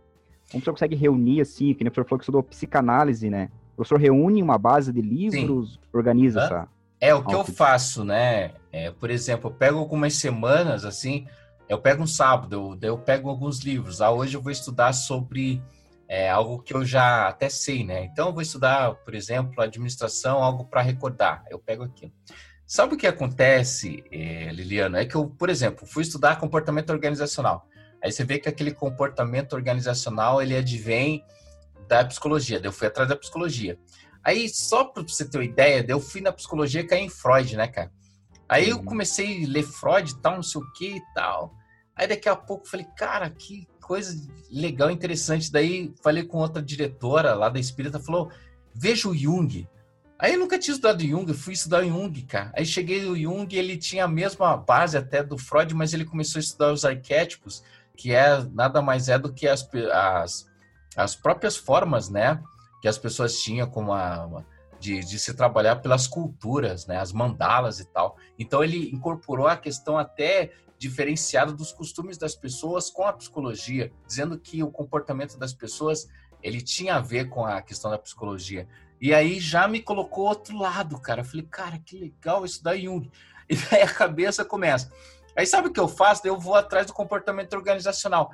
como o professor consegue reunir, assim, que o professor falou que estudou psicanálise, né? O professor reúne uma base de livros, Sim. organiza Hã? essa... É, o que eu faço, né? É, por exemplo, eu pego algumas semanas, assim, eu pego um sábado, eu, eu pego alguns livros. Ah, hoje eu vou estudar sobre é, algo que eu já até sei, né? Então eu vou estudar, por exemplo, administração, algo para recordar. Eu pego aqui. Sabe o que acontece, é, Liliana? É que eu, por exemplo, fui estudar comportamento organizacional. Aí você vê que aquele comportamento organizacional ele advém da psicologia. Eu fui atrás da psicologia. Aí, só para você ter uma ideia, eu fui na psicologia caí em Freud, né, cara? Aí eu uhum. comecei a ler Freud e tal, não sei o que e tal. Aí daqui a pouco falei, cara, que coisa legal, interessante. Daí falei com outra diretora lá da Espírita, falou, veja o Jung. Aí eu nunca tinha estudado Jung, fui estudar Jung, cara. Aí cheguei no Jung, ele tinha a mesma base até do Freud, mas ele começou a estudar os arquétipos, que é nada mais é do que as, as, as próprias formas, né? Que as pessoas tinham como a, de, de, se trabalhar pelas culturas, né, as mandalas e tal. Então ele incorporou a questão até diferenciada dos costumes das pessoas com a psicologia, dizendo que o comportamento das pessoas ele tinha a ver com a questão da psicologia. E aí já me colocou outro lado, cara. Eu falei, cara, que legal isso da Jung. E aí a cabeça começa. Aí sabe o que eu faço? Eu vou atrás do comportamento organizacional.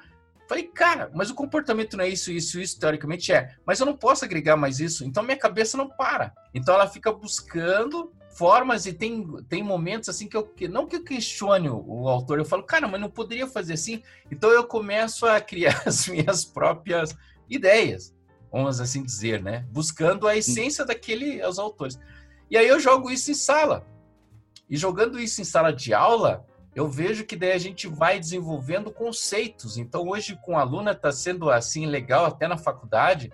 Falei, cara, mas o comportamento não é isso, isso, isso, teoricamente é. Mas eu não posso agregar mais isso, então minha cabeça não para. Então ela fica buscando formas e tem, tem momentos assim que eu que, não que eu questione o, o autor, eu falo, cara, mas não poderia fazer assim. Então eu começo a criar as minhas próprias ideias, vamos assim dizer, né? Buscando a essência daquele os autores. E aí eu jogo isso em sala. E jogando isso em sala de aula, eu vejo que daí a gente vai desenvolvendo conceitos. Então, hoje, com a aluna, está sendo assim legal, até na faculdade,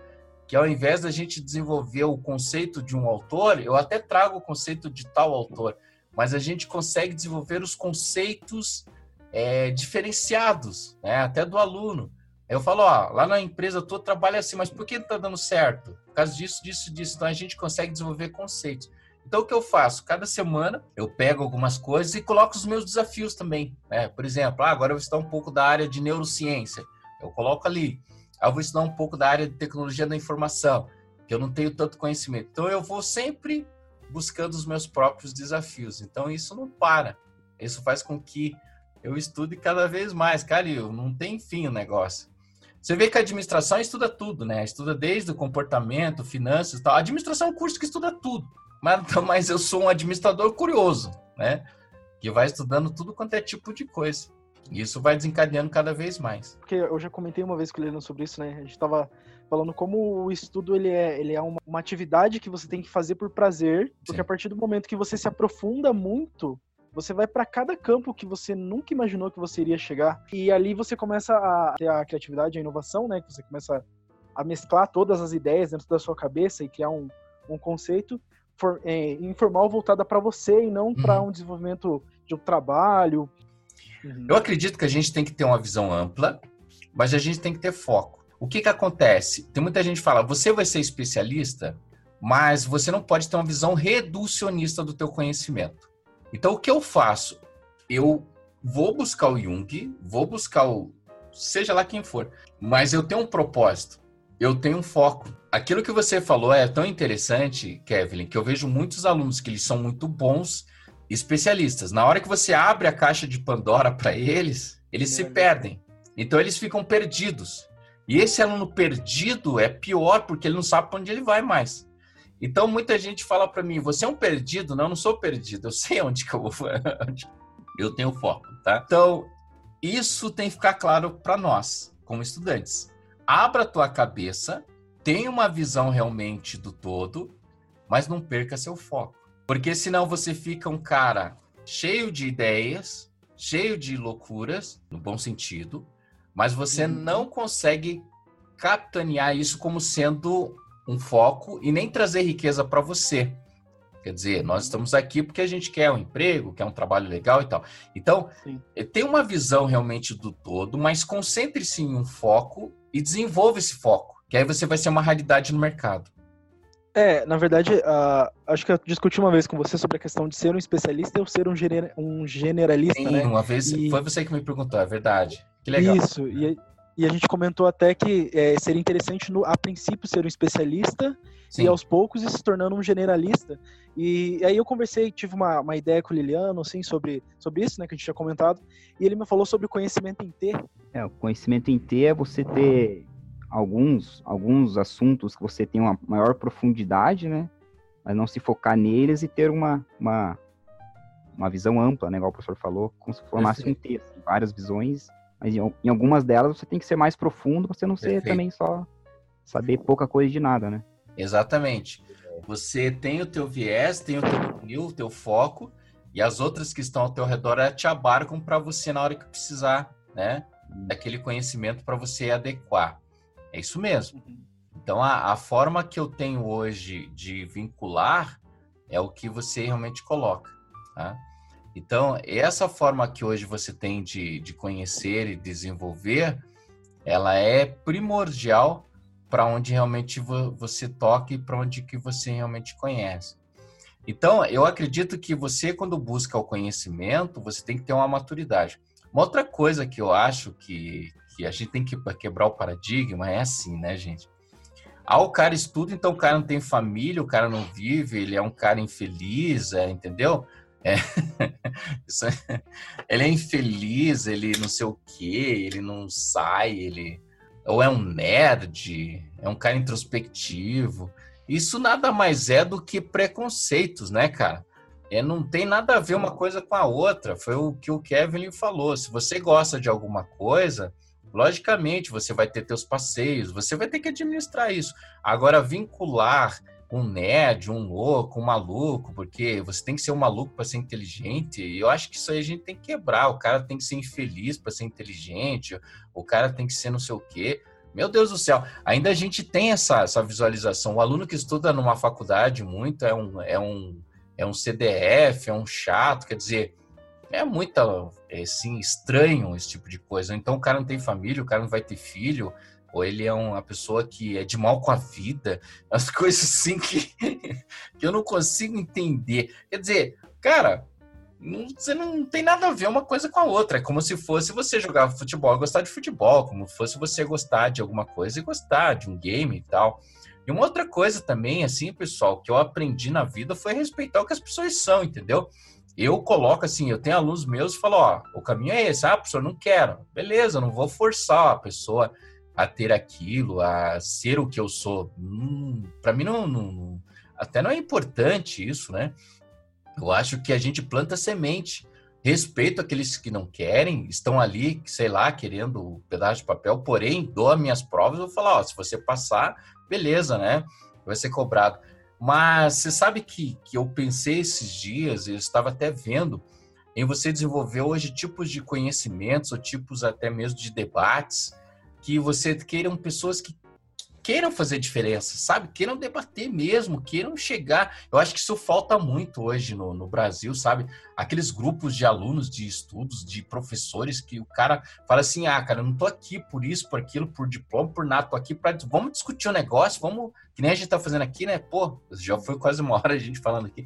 que ao invés da gente desenvolver o conceito de um autor, eu até trago o conceito de tal autor, mas a gente consegue desenvolver os conceitos é, diferenciados, né? até do aluno. Eu falo, ó, lá na empresa todo trabalha assim, mas por que está dando certo? Por causa disso, disso, disso. Então a gente consegue desenvolver conceitos. Então, o que eu faço? Cada semana eu pego algumas coisas e coloco os meus desafios também. Né? Por exemplo, ah, agora eu vou estudar um pouco da área de neurociência. Eu coloco ali. Ah, eu vou estudar um pouco da área de tecnologia da informação, que eu não tenho tanto conhecimento. Então, eu vou sempre buscando os meus próprios desafios. Então, isso não para. Isso faz com que eu estude cada vez mais. Cara, não tem fim o negócio. Você vê que a administração estuda tudo, né? Estuda desde o comportamento, finanças e tal. A administração é um curso que estuda tudo. Mas, mas eu sou um administrador curioso, né? Que vai estudando tudo quanto é tipo de coisa. E isso vai desencadeando cada vez mais. Porque eu já comentei uma vez com o Leandro sobre isso, né? A gente estava falando como o estudo ele é, ele é uma, uma, atividade que você tem que fazer por prazer, porque Sim. a partir do momento que você se aprofunda muito, você vai para cada campo que você nunca imaginou que você iria chegar. E ali você começa a ter a criatividade, a inovação, né? Que você começa a mesclar todas as ideias dentro da sua cabeça e criar um, um conceito for, é, informal voltada para você e não uhum. para um desenvolvimento de um trabalho, Uhum. Eu acredito que a gente tem que ter uma visão ampla, mas a gente tem que ter foco. O que que acontece? Tem muita gente que fala, você vai ser especialista, mas você não pode ter uma visão reducionista do teu conhecimento. Então, o que eu faço? Eu vou buscar o Jung, vou buscar o seja lá quem for, mas eu tenho um propósito, eu tenho um foco. Aquilo que você falou é tão interessante, Kevin, que eu vejo muitos alunos que eles são muito bons especialistas. Na hora que você abre a caixa de Pandora para eles, eles é. se perdem. Então eles ficam perdidos. E esse aluno perdido é pior porque ele não sabe para onde ele vai mais. Então muita gente fala para mim: "Você é um perdido?" Não, eu não sou perdido. Eu sei onde que eu vou. eu tenho foco, tá? Então isso tem que ficar claro para nós, como estudantes. Abra a tua cabeça, tenha uma visão realmente do todo, mas não perca seu foco. Porque senão você fica um cara cheio de ideias, cheio de loucuras, no bom sentido, mas você uhum. não consegue capitanear isso como sendo um foco e nem trazer riqueza para você. Quer dizer, nós uhum. estamos aqui porque a gente quer um emprego, quer um trabalho legal e tal. Então, Sim. Eh, tem uma visão realmente do todo, mas concentre-se em um foco e desenvolva esse foco, que aí você vai ser uma realidade no mercado. É, na verdade, uh, acho que eu discuti uma vez com você sobre a questão de ser um especialista ou ser um, gener um generalista, Sim, né? uma vez e... foi você que me perguntou, é verdade. Que legal. Isso, e, e a gente comentou até que é, seria interessante, no, a princípio, ser um especialista Sim. e aos poucos ir se tornando um generalista. E aí eu conversei, tive uma, uma ideia com o Liliano, assim, sobre, sobre isso, né, que a gente tinha comentado, e ele me falou sobre o conhecimento em T. É, o conhecimento em T é você ter alguns, alguns assuntos que você tem uma maior profundidade, né? Mas não se focar neles e ter uma, uma, uma visão ampla, né? Igual o professor falou, como se formasse um texto, várias visões, mas em, em, algumas delas você tem que ser mais profundo, você não ser também só saber pouca coisa de nada, né? Exatamente. Você tem o teu viés, tem o teu funil, o teu foco, e as outras que estão ao teu redor é, te abarcam para você na hora que precisar, né? Hum. Daquele conhecimento para você adequar. É isso mesmo. Uhum. Então, a, a, forma que eu tenho hoje de vincular é o que você realmente coloca. Tá? Então, essa forma que hoje você tem de, de conhecer e desenvolver, ela é primordial para onde realmente você toca e para onde que você realmente conhece. Então, eu acredito que você, quando busca o conhecimento, você tem que ter uma maturidade. Uma outra coisa que eu acho que, que a gente tem que quebrar o paradigma é assim, né, gente? Ah, o cara estuda, então o cara não tem família, o cara não vive, ele é um cara infeliz, é, entendeu? É. é ele é infeliz, ele não sei o quê, ele não sai, ele. Ou é um nerd, é um cara introspectivo. Isso nada mais é do que preconceitos, né, cara? É, não tem nada a ver uma coisa com a outra. Foi o que o Kevin falou. Se você gosta de alguma coisa, Logicamente, você vai ter teus passeios, você vai ter que administrar isso. Agora, vincular um nerd, um louco, um maluco, porque você tem que ser um maluco para ser inteligente. Eu acho que isso aí a gente tem que quebrar. O cara tem que ser infeliz para ser inteligente, o cara tem que ser não sei o quê. Meu Deus do céu, ainda a gente tem essa, essa visualização. O aluno que estuda numa faculdade muito é um, é um, é um CDF, é um chato, quer dizer, é muito assim, estranho esse tipo de coisa. Então o cara não tem família, o cara não vai ter filho, ou ele é uma pessoa que é de mal com a vida, as coisas assim que, que eu não consigo entender. Quer dizer, cara, não, você não tem nada a ver uma coisa com a outra. É como se fosse você jogar futebol e gostar de futebol, como se fosse você gostar de alguma coisa e gostar de um game e tal. E uma outra coisa também, assim, pessoal, que eu aprendi na vida foi respeitar o que as pessoas são, entendeu? eu coloco assim, eu tenho alunos meus e falo, ó, o caminho é esse, ah, professor, não quero. Beleza, não vou forçar a pessoa a ter aquilo, a ser o que eu sou. Hum, para mim não, não, até não é importante isso, né? Eu acho que a gente planta semente. Respeito aqueles que não querem, estão ali, sei lá, querendo um pedaço de papel, porém, dou as minhas provas, vou falar, ó, se você passar, beleza, né? Vai ser cobrado. Mas você sabe que, que eu pensei esses dias, eu estava até vendo, em você desenvolver hoje tipos de conhecimentos ou tipos até mesmo de debates que você queiram pessoas que queiram fazer diferença, sabe? Queiram debater mesmo, queiram chegar. Eu acho que isso falta muito hoje no, no Brasil, sabe? Aqueles grupos de alunos, de estudos, de professores que o cara fala assim: ah, cara, eu não tô aqui por isso, por aquilo, por diploma, por nada, tô aqui para vamos discutir o um negócio, vamos, que nem a gente tá fazendo aqui, né? Pô, já foi quase uma hora a gente falando aqui.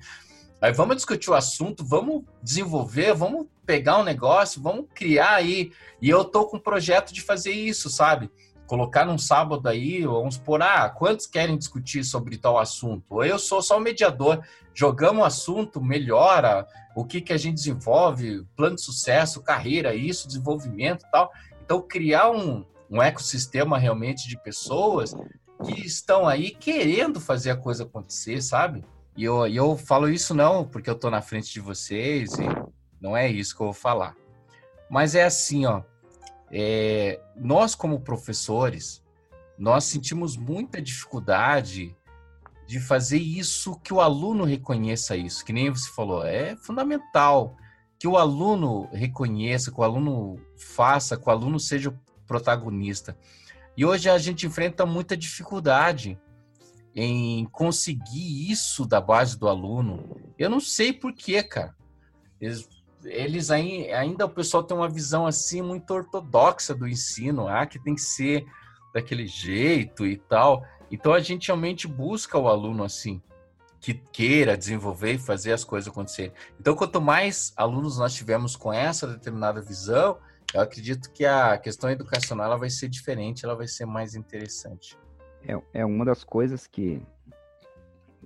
Aí vamos discutir o assunto, vamos desenvolver, vamos pegar um negócio, vamos criar aí. E eu tô com um projeto de fazer isso, sabe? colocar num sábado aí, vamos por, ah, quantos querem discutir sobre tal assunto? Eu sou só o mediador, jogamos o assunto, melhora, o que, que a gente desenvolve, plano de sucesso, carreira, isso, desenvolvimento e tal. Então, criar um, um ecossistema realmente de pessoas que estão aí querendo fazer a coisa acontecer, sabe? E eu, eu falo isso não porque eu estou na frente de vocês e não é isso que eu vou falar. Mas é assim, ó, é, nós, como professores, nós sentimos muita dificuldade de fazer isso que o aluno reconheça isso, que nem você falou, é fundamental que o aluno reconheça, que o aluno faça, que o aluno seja o protagonista. E hoje a gente enfrenta muita dificuldade em conseguir isso da base do aluno. Eu não sei por quê, cara. Eles eles ainda o pessoal tem uma visão assim muito ortodoxa do ensino, ah, que tem que ser daquele jeito e tal. Então a gente realmente busca o aluno assim, que queira desenvolver e fazer as coisas acontecerem. Então quanto mais alunos nós tivermos com essa determinada visão, eu acredito que a questão educacional ela vai ser diferente, ela vai ser mais interessante. É, é uma das coisas que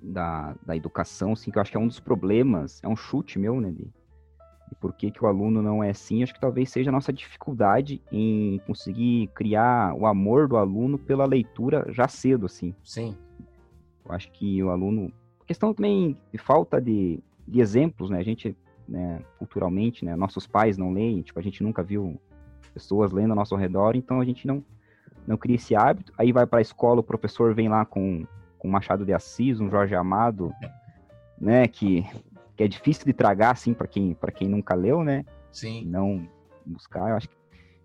da, da educação, assim, que eu acho que é um dos problemas, é um chute meu, né, de, e por que, que o aluno não é assim, acho que talvez seja a nossa dificuldade em conseguir criar o amor do aluno pela leitura já cedo, assim. Sim. Eu acho que o aluno... questão também de falta de, de exemplos, né? A gente, né, culturalmente, né, nossos pais não leem, tipo, a gente nunca viu pessoas lendo ao nosso redor, então a gente não, não cria esse hábito. Aí vai para a escola, o professor vem lá com, com Machado de Assis, um Jorge Amado, né, que que é difícil de tragar, assim, para quem, quem nunca leu, né? Sim. Não buscar, eu acho que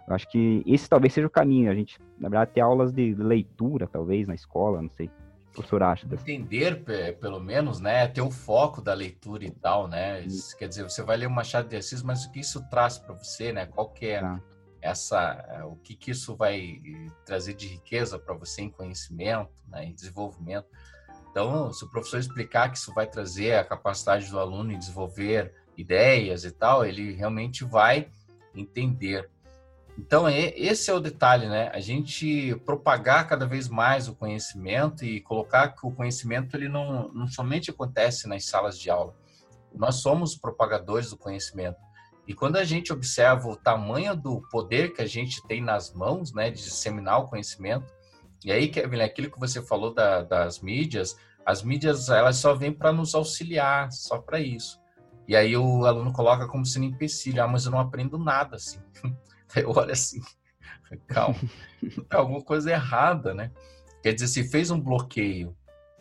eu acho que esse talvez seja o caminho. A gente, na verdade, ter aulas de leitura, talvez, na escola, não sei. O que o professor acha? Entender, pelo menos, né? Ter o foco da leitura e tal, né? Isso, quer dizer, você vai ler o Machado de Assis, mas o que isso traz para você, né? Qual que é ah. Essa... O que que isso vai trazer de riqueza para você em conhecimento, né? em desenvolvimento? Então, se o professor explicar que isso vai trazer a capacidade do aluno em desenvolver ideias e tal, ele realmente vai entender. Então, esse é o detalhe, né? A gente propagar cada vez mais o conhecimento e colocar que o conhecimento ele não, não somente acontece nas salas de aula. Nós somos propagadores do conhecimento. E quando a gente observa o tamanho do poder que a gente tem nas mãos, né, de disseminar o conhecimento, e aí, Kevin, aquilo que você falou da, das mídias, as mídias elas só vêm para nos auxiliar, só para isso. E aí o aluno coloca como sendo empecilho, ah, mas eu não aprendo nada assim. Eu olho assim, calma, tem alguma coisa errada, né? Quer dizer, se fez um bloqueio.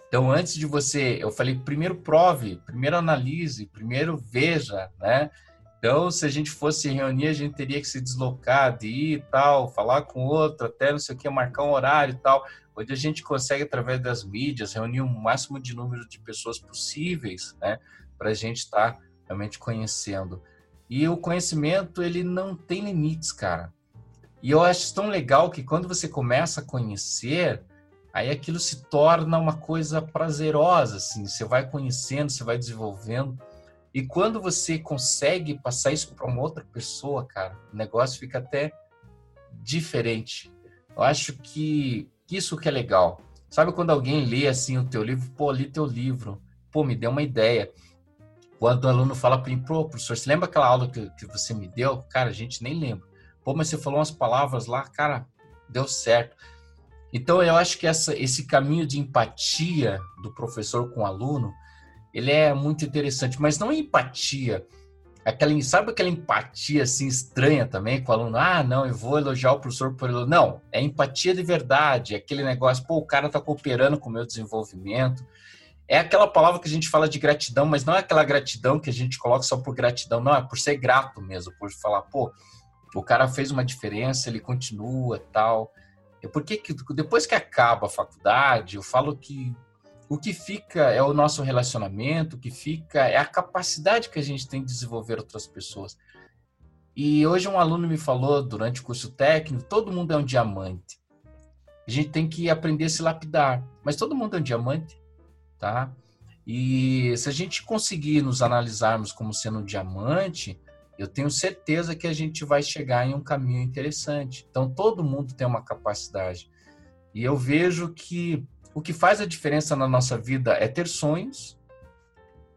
Então, antes de você, eu falei, primeiro prove, primeiro analise, primeiro veja, né? Então, se a gente fosse reunir, a gente teria que se deslocar, de ir e tal, falar com outro, até não sei o que, marcar um horário e tal. Hoje a gente consegue, através das mídias, reunir o máximo de número de pessoas possíveis, né? Para a gente estar tá realmente conhecendo. E o conhecimento, ele não tem limites, cara. E eu acho tão legal que quando você começa a conhecer, aí aquilo se torna uma coisa prazerosa, assim. Você vai conhecendo, você vai desenvolvendo. E quando você consegue passar isso para uma outra pessoa, cara, o negócio fica até diferente. Eu acho que isso que é legal. Sabe quando alguém lê assim o teu livro, pô, li teu livro, pô, me deu uma ideia. Quando o aluno fala para mim, pô, professor, você lembra aquela aula que, que você me deu? Cara, a gente nem lembra. Pô, mas você falou umas palavras lá, cara, deu certo. Então, eu acho que essa, esse caminho de empatia do professor com o aluno, ele é muito interessante, mas não é empatia, aquela, sabe aquela empatia assim estranha também com o aluno? Ah, não, eu vou elogiar o professor por ele. Não, é empatia de verdade, é aquele negócio, pô, o cara tá cooperando com o meu desenvolvimento. É aquela palavra que a gente fala de gratidão, mas não é aquela gratidão que a gente coloca só por gratidão, não, é por ser grato mesmo, por falar, pô, o cara fez uma diferença, ele continua, tal. É porque depois que acaba a faculdade, eu falo que o que fica é o nosso relacionamento, o que fica é a capacidade que a gente tem de desenvolver outras pessoas. E hoje um aluno me falou durante o curso técnico, todo mundo é um diamante. A gente tem que aprender a se lapidar, mas todo mundo é um diamante, tá? E se a gente conseguir nos analisarmos como sendo um diamante, eu tenho certeza que a gente vai chegar em um caminho interessante. Então todo mundo tem uma capacidade. E eu vejo que o que faz a diferença na nossa vida é ter sonhos,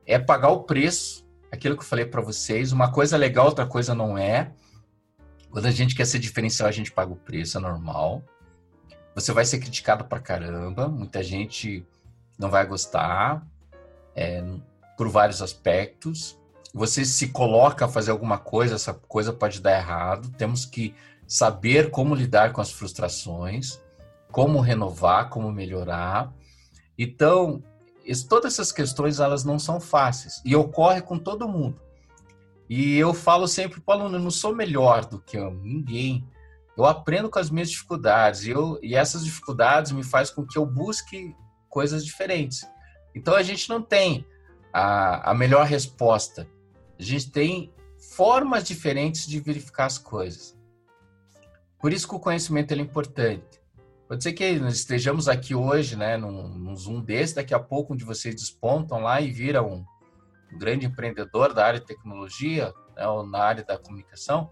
é pagar o preço, aquilo que eu falei para vocês. Uma coisa é legal, outra coisa não é. Quando a gente quer ser diferencial, a gente paga o preço, é normal. Você vai ser criticado pra caramba, muita gente não vai gostar, é, por vários aspectos. Você se coloca a fazer alguma coisa, essa coisa pode dar errado. Temos que saber como lidar com as frustrações como renovar, como melhorar. Então, todas essas questões elas não são fáceis e ocorre com todo mundo. E eu falo sempre para o aluno, eu não sou melhor do que eu, ninguém. Eu aprendo com as minhas dificuldades e, eu, e essas dificuldades me faz com que eu busque coisas diferentes. Então a gente não tem a, a melhor resposta. A gente tem formas diferentes de verificar as coisas. Por isso que o conhecimento é importante. Pode ser que nós estejamos aqui hoje, né, num, num Zoom desse, daqui a pouco, onde vocês despontam lá e viram um, um grande empreendedor da área de tecnologia, né, ou na área da comunicação.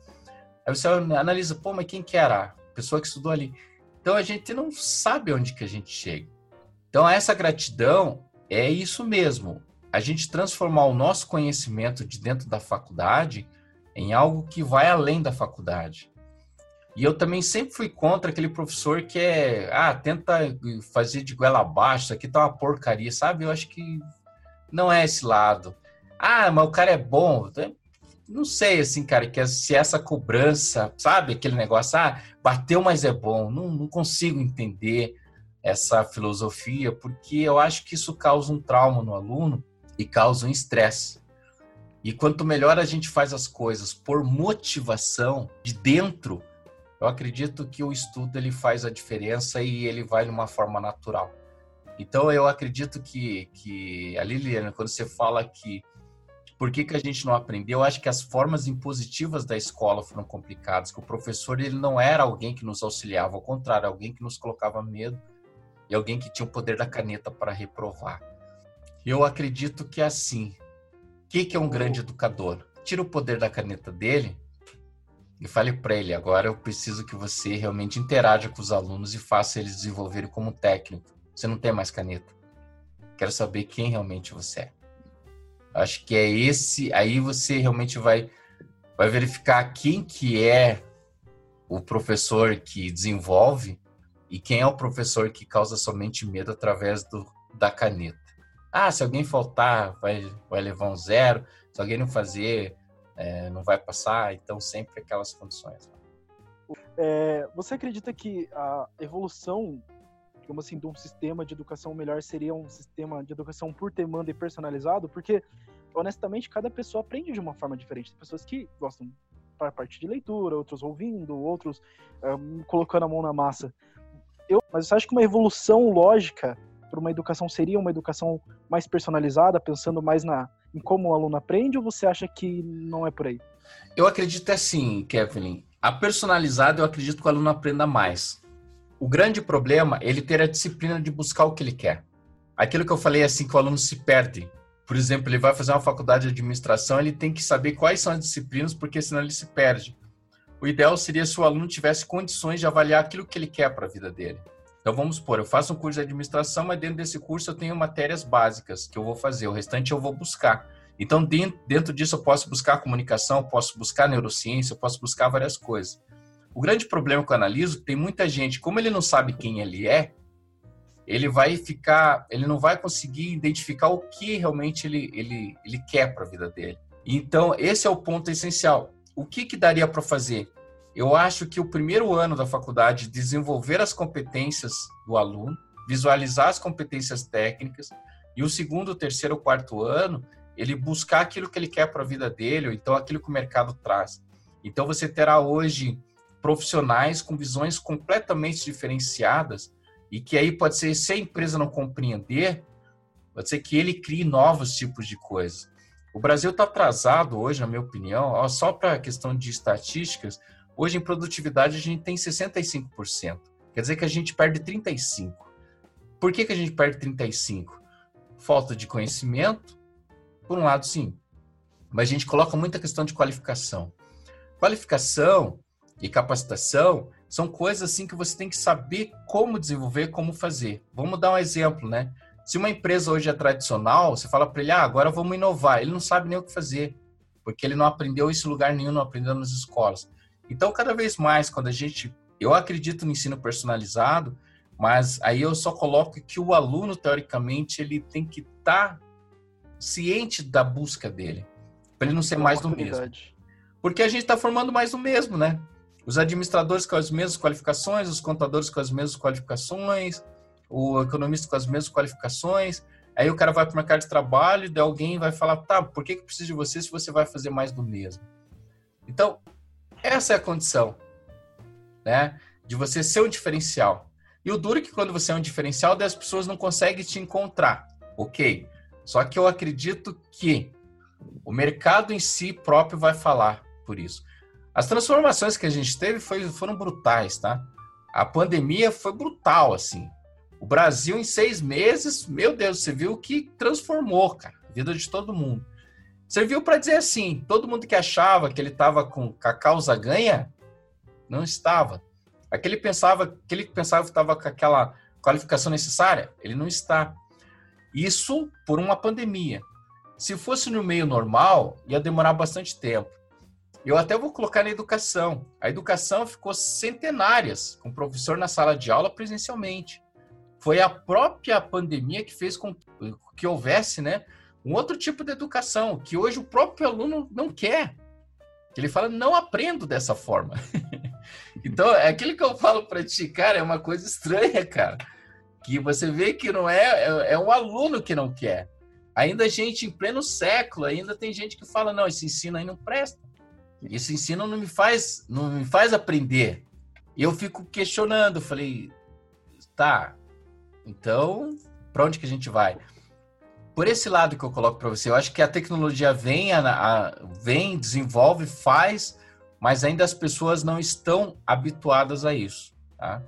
Aí você analisa, pô, mas quem que era? A pessoa que estudou ali. Então a gente não sabe onde que a gente chega. Então essa gratidão é isso mesmo. A gente transformar o nosso conhecimento de dentro da faculdade em algo que vai além da faculdade. E eu também sempre fui contra aquele professor que é, ah, tenta fazer de goela abaixo, isso aqui tá uma porcaria, sabe? Eu acho que não é esse lado. Ah, mas o cara é bom. Não sei, assim, cara, que se essa cobrança, sabe? Aquele negócio, ah, bateu, mas é bom. Não, não consigo entender essa filosofia, porque eu acho que isso causa um trauma no aluno e causa um estresse. E quanto melhor a gente faz as coisas por motivação de dentro, eu acredito que o estudo ele faz a diferença e ele vai de uma forma natural. Então eu acredito que, que a Liliana, quando você fala que por que, que a gente não aprendeu, eu acho que as formas impositivas da escola foram complicadas, que o professor ele não era alguém que nos auxiliava, ao contrário, alguém que nos colocava medo e alguém que tinha o poder da caneta para reprovar. Eu acredito que é assim. O que, que é um grande educador? Tira o poder da caneta dele e fale para ele: agora eu preciso que você realmente interaja com os alunos e faça eles desenvolverem como técnico. Você não tem mais caneta. Quero saber quem realmente você é. Acho que é esse. Aí você realmente vai, vai verificar quem que é o professor que desenvolve e quem é o professor que causa somente medo através do, da caneta. Ah, se alguém faltar, vai, vai levar um zero. Se alguém não fazer é, não vai passar, então sempre aquelas condições. É, você acredita que a evolução, digamos assim, de um sistema de educação melhor seria um sistema de educação por demanda e personalizado? Porque, honestamente, cada pessoa aprende de uma forma diferente. Tem pessoas que gostam para a parte de leitura, outros ouvindo, outros colocando a mão na massa. Eu, mas você acha que uma evolução lógica para uma educação seria uma educação mais personalizada, pensando mais na, em como o aluno aprende, ou você acha que não é por aí? Eu acredito assim, Kevin. A personalizada, eu acredito que o aluno aprenda mais. O grande problema é ele ter a disciplina de buscar o que ele quer. Aquilo que eu falei assim, que o aluno se perde. Por exemplo, ele vai fazer uma faculdade de administração, ele tem que saber quais são as disciplinas, porque senão ele se perde. O ideal seria se o aluno tivesse condições de avaliar aquilo que ele quer para a vida dele. Então vamos supor, eu faço um curso de administração, mas dentro desse curso eu tenho matérias básicas que eu vou fazer, o restante eu vou buscar. Então dentro disso eu posso buscar comunicação, posso buscar neurociência, eu posso buscar várias coisas. O grande problema que eu analiso, tem muita gente, como ele não sabe quem ele é, ele vai ficar, ele não vai conseguir identificar o que realmente ele, ele, ele quer para a vida dele. Então, esse é o ponto essencial. O que, que daria para fazer? Eu acho que o primeiro ano da faculdade, desenvolver as competências do aluno, visualizar as competências técnicas, e o segundo, terceiro, quarto ano, ele buscar aquilo que ele quer para a vida dele, ou então aquilo que o mercado traz. Então você terá hoje profissionais com visões completamente diferenciadas e que aí pode ser, se a empresa não compreender, pode ser que ele crie novos tipos de coisas. O Brasil está atrasado hoje, na minha opinião, só para a questão de estatísticas, hoje em produtividade a gente tem 65%. Quer dizer que a gente perde 35%. Por que, que a gente perde 35%? Falta de conhecimento, por um lado, sim. Mas a gente coloca muita questão de qualificação. Qualificação e capacitação são coisas assim que você tem que saber como desenvolver, como fazer. Vamos dar um exemplo, né? Se uma empresa hoje é tradicional, você fala para ele, ah, agora vamos inovar. Ele não sabe nem o que fazer, porque ele não aprendeu isso em lugar nenhum, não aprendeu nas escolas. Então, cada vez mais, quando a gente. Eu acredito no ensino personalizado, mas aí eu só coloco que o aluno, teoricamente, ele tem que estar tá ciente da busca dele, para ele não ser mais do mesmo. Porque a gente está formando mais do mesmo, né? Os administradores com as mesmas qualificações, os contadores com as mesmas qualificações, o economista com as mesmas qualificações. Aí o cara vai para o mercado de trabalho e alguém vai falar, tá, por que, que precisa de você se você vai fazer mais do mesmo? Então, essa é a condição, né? De você ser um diferencial. E o duro é que quando você é um diferencial, as pessoas não conseguem te encontrar, ok? Só que eu acredito que o mercado em si próprio vai falar por isso. As transformações que a gente teve foi, foram brutais, tá? A pandemia foi brutal, assim. O Brasil, em seis meses, meu Deus, você viu que transformou, cara, a vida de todo mundo. Serviu para dizer assim: todo mundo que achava que ele estava com a causa ganha, não estava. Aquele pensava, aquele que pensava que estava com aquela qualificação necessária, ele não está. Isso por uma pandemia. Se fosse no meio normal, ia demorar bastante tempo. Eu até vou colocar na educação. A educação ficou centenárias com o professor na sala de aula presencialmente. Foi a própria pandemia que fez com que houvesse, né, um outro tipo de educação que hoje o próprio aluno não quer. Ele fala: "Não aprendo dessa forma". então, é aquilo que eu falo para ti, cara, é uma coisa estranha, cara que você vê que não é, é, é um aluno que não quer. Ainda a gente em pleno século, ainda tem gente que fala não, esse ensino aí não presta. Esse ensino não me faz, não me faz aprender. E eu fico questionando, falei, tá, então, para onde que a gente vai? Por esse lado que eu coloco para você, eu acho que a tecnologia vem, a, a, vem, desenvolve, faz, mas ainda as pessoas não estão habituadas a isso, tá?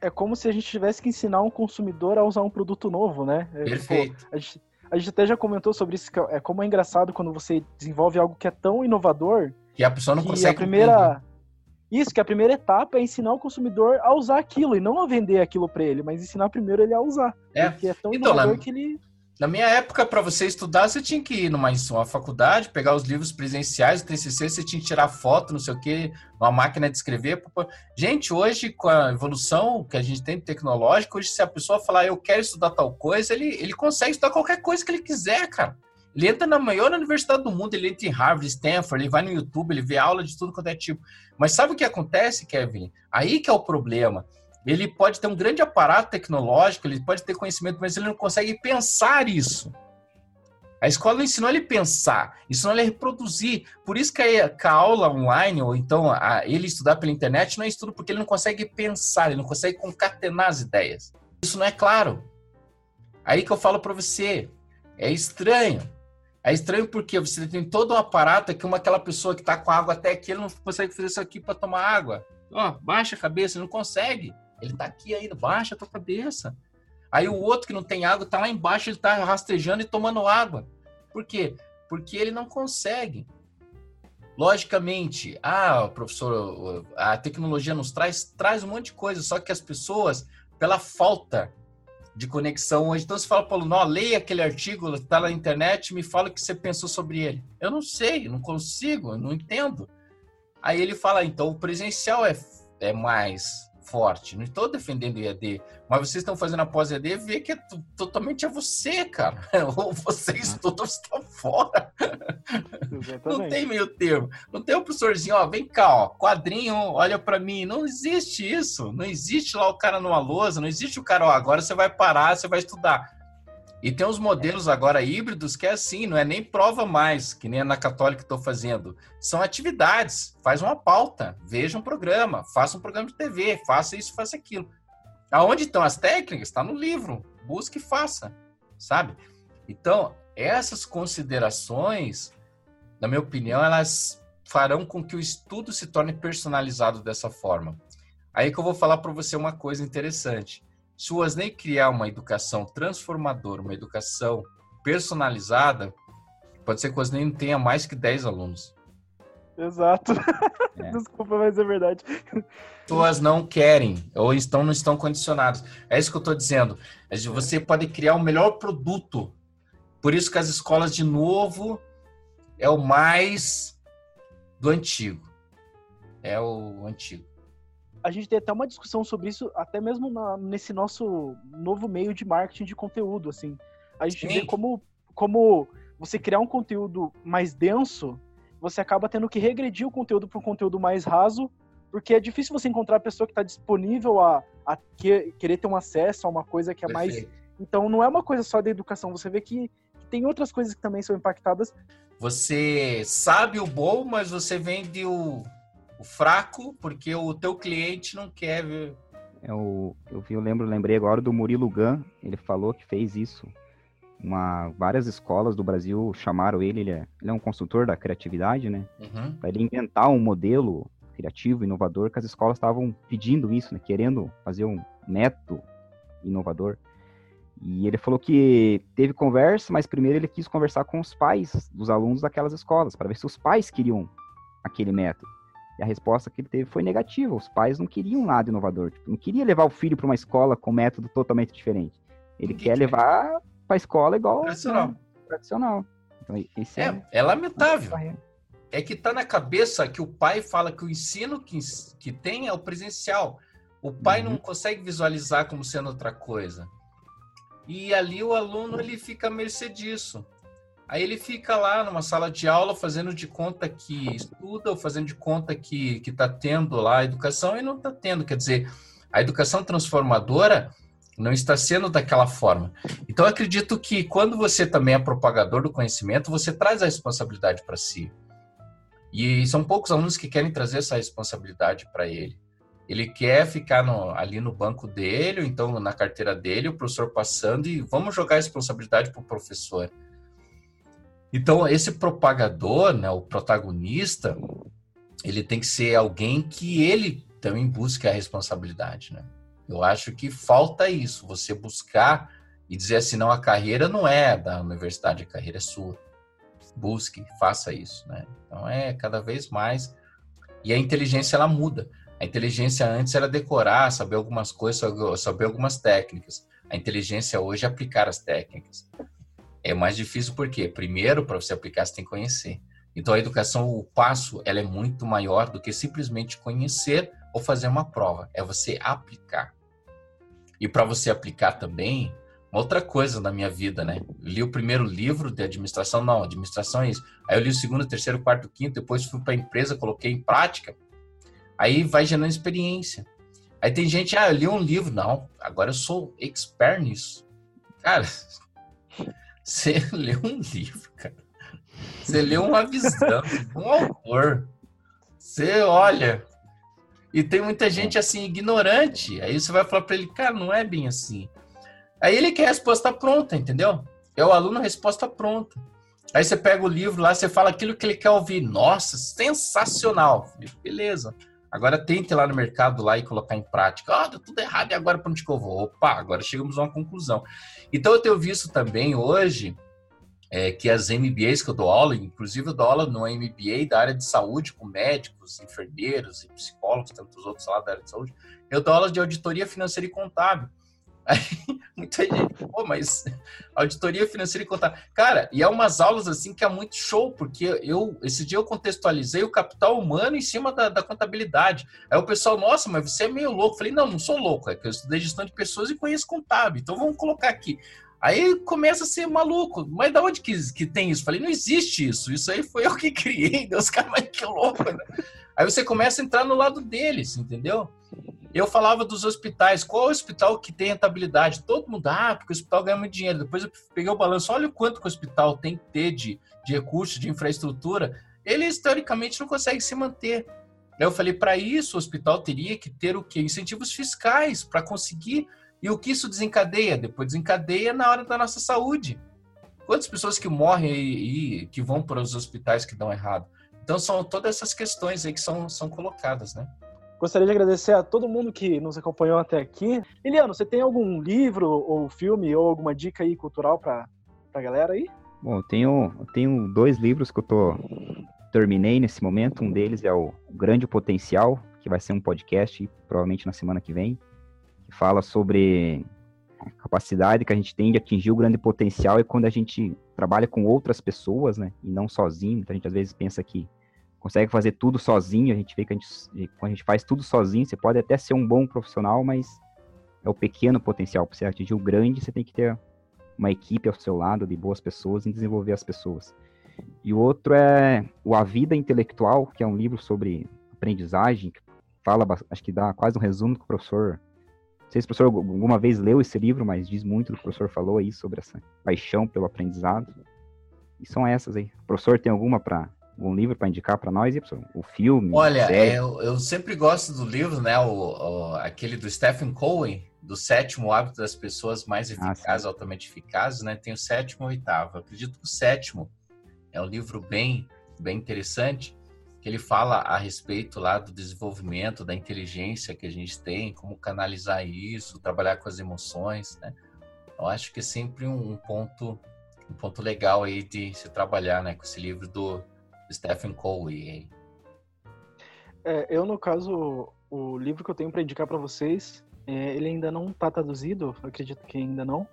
é como se a gente tivesse que ensinar um consumidor a usar um produto novo, né? É, tipo, Perfeito. Tipo, a, gente, a, gente, até já comentou sobre isso, é como é engraçado quando você desenvolve algo que é tão inovador. Que a pessoa não consegue. A primeira. Isso, que a primeira etapa é ensinar o consumidor a usar aquilo e não a vender aquilo para ele, mas ensinar primeiro ele a usar. É. Porque é tão então, inovador que ele na minha época, para você estudar, você tinha que ir numa uma faculdade, pegar os livros presenciais, o TCC, você tinha que tirar foto, não sei o quê, uma máquina de escrever. Gente, hoje, com a evolução que a gente tem tecnológica, hoje, se a pessoa falar, eu quero estudar tal coisa, ele, ele consegue estudar qualquer coisa que ele quiser, cara. Ele entra na maior universidade do mundo, ele entra em Harvard, Stanford, ele vai no YouTube, ele vê aula de tudo quanto é tipo. Mas sabe o que acontece, Kevin? Aí que é o problema ele pode ter um grande aparato tecnológico, ele pode ter conhecimento, mas ele não consegue pensar isso. A escola não ensinou ele pensar, ensinou ele a reproduzir. Por isso que a, aula online, ou então a, ele estudar pela internet, não é estudo porque ele não consegue pensar, ele não consegue concatenar as ideias. Isso não é claro. Aí que eu falo para você, é estranho. É estranho porque você tem todo um aparato que uma aquela pessoa que está com água até aqui, ele não consegue fazer isso aqui para tomar água. Ó, baixa a cabeça, não consegue. Ele tá aqui ainda, baixa a tua cabeça. Aí o outro que não tem água tá lá embaixo, ele tá rastejando e tomando água. Por quê? Porque ele não consegue. Logicamente, ah, professor, a tecnologia nos traz, traz um monte de coisa, só que as pessoas, pela falta de conexão hoje, então você fala, Paulo, não, leia aquele artigo, está na internet, me fala o que você pensou sobre ele. Eu não sei, não consigo, não entendo. Aí ele fala, então o presencial é, é mais forte. Não estou defendendo EAD, mas vocês estão fazendo a pós-EAD e vê que é totalmente a você, cara. Ou você estuda ou estão fora. Exatamente. Não tem meio termo. Não tem o um professorzinho, ó, vem cá, ó, quadrinho, olha para mim. Não existe isso. Não existe lá o cara numa lousa, não existe o cara, ó, agora você vai parar, você vai estudar. E tem uns modelos agora híbridos que é assim, não é nem prova mais, que nem na católica estou fazendo. São atividades. Faz uma pauta, veja um programa, faça um programa de TV, faça isso, faça aquilo. Aonde estão as técnicas? Está no livro. Busque e faça, sabe? Então, essas considerações, na minha opinião, elas farão com que o estudo se torne personalizado dessa forma. Aí que eu vou falar para você uma coisa interessante. Se o Osney criar uma educação transformadora, uma educação personalizada, pode ser que o Osney não tenha mais que 10 alunos. Exato. É. Desculpa, mas é verdade. Pessoas não querem ou estão, não estão condicionadas. É isso que eu estou dizendo. Você pode criar o melhor produto. Por isso que as escolas, de novo, é o mais do antigo. É o antigo a gente tem até uma discussão sobre isso, até mesmo na, nesse nosso novo meio de marketing de conteúdo, assim. A gente Sim. vê como, como você criar um conteúdo mais denso, você acaba tendo que regredir o conteúdo para um conteúdo mais raso, porque é difícil você encontrar a pessoa que está disponível a, a que, querer ter um acesso a uma coisa que é Perfeito. mais. Então não é uma coisa só da educação, você vê que, que tem outras coisas que também são impactadas. Você sabe o bom, mas você vende o, o fraco, porque o teu cliente não quer ver. É o, eu, vi, eu lembro, lembrei agora do Murilo Gun, ele falou que fez isso. Uma, várias escolas do Brasil chamaram ele, ele é, ele é um consultor da criatividade, né? Uhum. Para ele inventar um modelo criativo, inovador, que as escolas estavam pedindo isso, né? Querendo fazer um método inovador. E ele falou que teve conversa, mas primeiro ele quis conversar com os pais dos alunos daquelas escolas, para ver se os pais queriam aquele método. E a resposta que ele teve foi negativa. Os pais não queriam nada inovador. Tipo, não queria levar o filho para uma escola com método totalmente diferente. Ele quer levar para a escola igual tradicional. Né, tradicional. Então, é, é, é, lamentável. É que está na cabeça que o pai fala que o ensino que, que tem é o presencial. O pai uhum. não consegue visualizar como sendo outra coisa. E ali o aluno ele fica à mercê disso. Aí ele fica lá numa sala de aula fazendo de conta que estuda ou fazendo de conta que está tendo lá a educação e não está tendo. Quer dizer, a educação transformadora não está sendo daquela forma. Então, acredito que quando você também é propagador do conhecimento, você traz a responsabilidade para si. E são poucos alunos que querem trazer essa responsabilidade para ele. Ele quer ficar no, ali no banco dele, ou então na carteira dele, o professor passando, e vamos jogar a responsabilidade para o professor. Então, esse propagador, né, o protagonista, ele tem que ser alguém que ele também busque a responsabilidade, né? Eu acho que falta isso, você buscar e dizer assim, não, a carreira não é da universidade, a carreira é sua. Busque, faça isso, né? Então, é cada vez mais... E a inteligência, ela muda. A inteligência antes era decorar, saber algumas coisas, saber algumas técnicas. A inteligência hoje é aplicar as técnicas. É mais difícil porque, primeiro, para você aplicar, você tem que conhecer. Então, a educação, o passo, ela é muito maior do que simplesmente conhecer ou fazer uma prova. É você aplicar. E para você aplicar também, uma outra coisa na minha vida, né? Eu li o primeiro livro de administração, não, administração é isso. Aí eu li o segundo, terceiro, quarto, quinto, depois fui para a empresa, coloquei em prática. Aí vai gerando experiência. Aí tem gente, ah, eu li um livro. Não, agora eu sou expert nisso. Cara, você lê um livro, cara. Você lê uma visão, um autor. Você olha. E tem muita gente assim, ignorante. Aí você vai falar para ele, cara, não é bem assim. Aí ele quer a resposta pronta, entendeu? É o aluno resposta pronta. Aí você pega o livro lá, você fala aquilo que ele quer ouvir. Nossa, sensacional. Beleza. Agora tente lá no mercado lá e colocar em prática. Ah, deu tudo errado e agora para onde que eu vou? Opa, agora chegamos a uma conclusão. Então eu tenho visto também hoje é, que as MBAs que eu dou aula, inclusive eu dou aula no MBA da área de saúde com médicos, enfermeiros e psicólogos, tantos outros lá da área de saúde, eu dou aula de auditoria financeira e contábil. Aí, muita gente, pô, mas auditoria financeira e contábil. Cara, e é umas aulas assim que é muito show, porque eu, esse dia eu contextualizei o capital humano em cima da, da contabilidade. Aí o pessoal, nossa, mas você é meio louco. Falei, não, não sou louco, é que eu estudei gestão de pessoas e conheço contábil. Então vamos colocar aqui. Aí começa a ser maluco. Mas da onde que, que tem isso? Falei, não existe isso. Isso aí foi eu que criei. Deus, cara, mas que louco, né? Aí você começa a entrar no lado deles, entendeu? Eu falava dos hospitais. Qual é hospital que tem rentabilidade? Todo mundo, ah, porque o hospital ganha muito dinheiro. Depois eu peguei o balanço, olha o quanto que o hospital tem que ter de, de recursos, de infraestrutura. Eles, teoricamente, não conseguem se manter. Eu falei, para isso, o hospital teria que ter o quê? Incentivos fiscais para conseguir e o que isso desencadeia? Depois desencadeia na hora da nossa saúde. Quantas pessoas que morrem e, e que vão para os hospitais que dão errado? Então são todas essas questões aí que são, são colocadas, né? Gostaria de agradecer a todo mundo que nos acompanhou até aqui. Eliano, você tem algum livro ou filme ou alguma dica aí cultural para a galera aí? Bom, eu tenho, eu tenho dois livros que eu tô terminei nesse momento. Um deles é o Grande Potencial, que vai ser um podcast provavelmente na semana que vem que fala sobre a capacidade que a gente tem de atingir o grande potencial e quando a gente trabalha com outras pessoas, né, e não sozinho. Então a gente às vezes pensa que consegue fazer tudo sozinho, a gente vê que a gente, quando a gente faz tudo sozinho, você pode até ser um bom profissional, mas é o pequeno potencial. Para você atingir o grande, você tem que ter uma equipe ao seu lado de boas pessoas e desenvolver as pessoas. E o outro é o A Vida Intelectual, que é um livro sobre aprendizagem, que fala, acho que dá quase um resumo que o professor sei se o professor alguma vez leu esse livro, mas diz muito do que o professor falou aí sobre essa paixão pelo aprendizado. E são essas aí. O professor tem alguma para algum livro para indicar para nós, professor? O filme? Olha, eu, eu, sempre gosto do livro, né? O, o, aquele do Stephen Cohen, do sétimo hábito das pessoas mais ah, eficazes, ah, altamente eficazes, né? Tem o sétimo e o oitavo. Eu acredito que o sétimo é um livro bem, bem interessante que ele fala a respeito lá do desenvolvimento da inteligência que a gente tem, como canalizar isso, trabalhar com as emoções, né? Eu acho que é sempre um, ponto um ponto legal aí de se trabalhar, né, com esse livro do Stephen Covey. É, eu no caso o livro que eu tenho para indicar para vocês, é, ele ainda não está traduzido, acredito que ainda não.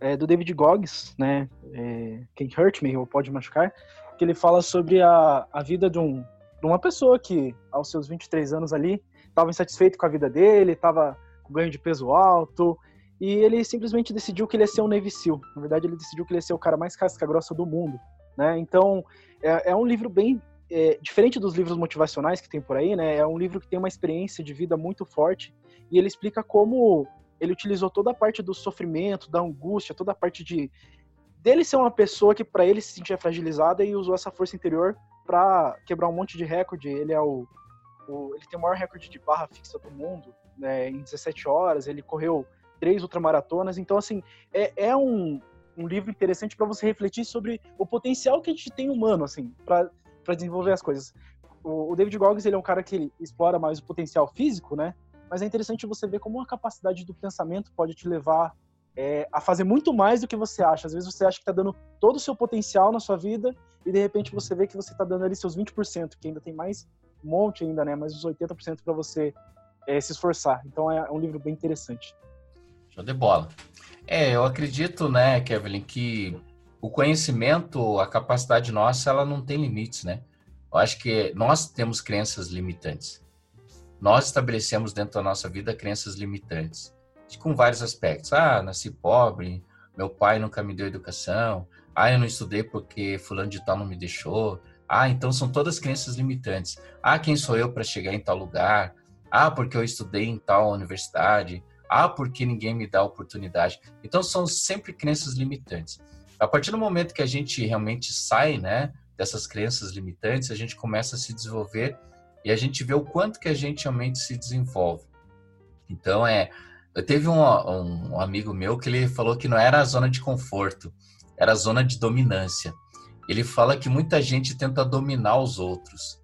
É do David Goggins, né? É, Can't Hurt Me ou Pode Machucar, que ele fala sobre a, a vida de um para uma pessoa que, aos seus 23 anos ali, estava insatisfeito com a vida dele, estava com ganho de peso alto, e ele simplesmente decidiu que ele ia ser um Navy Seal. Na verdade, ele decidiu que ele ia ser o cara mais casca-grossa do mundo, né? Então, é, é um livro bem é, diferente dos livros motivacionais que tem por aí, né? É um livro que tem uma experiência de vida muito forte e ele explica como ele utilizou toda a parte do sofrimento, da angústia, toda a parte de dele ser uma pessoa que para ele se sentia fragilizada e usou essa força interior para quebrar um monte de recorde. Ele é o, o, ele tem o maior recorde de barra fixa do mundo, né, em 17 horas. Ele correu três ultramaratonas. Então, assim, é, é um, um livro interessante para você refletir sobre o potencial que a gente tem humano, assim, para desenvolver as coisas. O, o David Goggins, ele é um cara que ele explora mais o potencial físico, né? Mas é interessante você ver como a capacidade do pensamento pode te levar é, a fazer muito mais do que você acha. Às vezes você acha que está dando todo o seu potencial na sua vida e de repente você vê que você está dando ali seus 20%, que ainda tem mais um monte ainda, né? Mais uns 80% para você é, se esforçar. Então é um livro bem interessante. Show de bola. É, eu acredito, né, Kevin, que o conhecimento, a capacidade nossa, ela não tem limites, né? Eu acho que nós temos crenças limitantes. Nós estabelecemos dentro da nossa vida crenças limitantes com vários aspectos. Ah, nasci pobre, meu pai nunca me deu educação, ah, eu não estudei porque fulano de tal não me deixou. Ah, então são todas crenças limitantes. Ah, quem sou eu para chegar em tal lugar? Ah, porque eu estudei em tal universidade. Ah, porque ninguém me dá oportunidade. Então são sempre crenças limitantes. A partir do momento que a gente realmente sai, né, dessas crenças limitantes, a gente começa a se desenvolver e a gente vê o quanto que a gente realmente se desenvolve. Então é eu teve um, um, amigo meu que ele falou que não era a zona de conforto, era a zona de dominância. Ele fala que muita gente tenta dominar os outros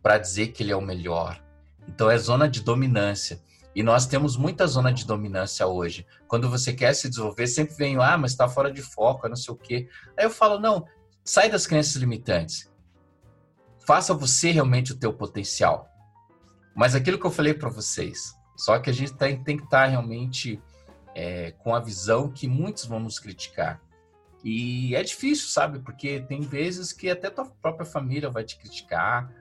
para dizer que ele é o melhor. Então é zona de dominância. E nós temos muita zona de dominância hoje. Quando você quer se desenvolver, sempre vem, ah, mas está fora de foco, não sei o quê. Aí eu falo, não, sai das crenças limitantes. Faça você realmente o teu potencial. Mas aquilo que eu falei para vocês, só que a gente tem, tem que estar tá realmente é, com a visão que muitos vão nos criticar. E é difícil, sabe? Porque tem vezes que até tua própria família vai te criticar,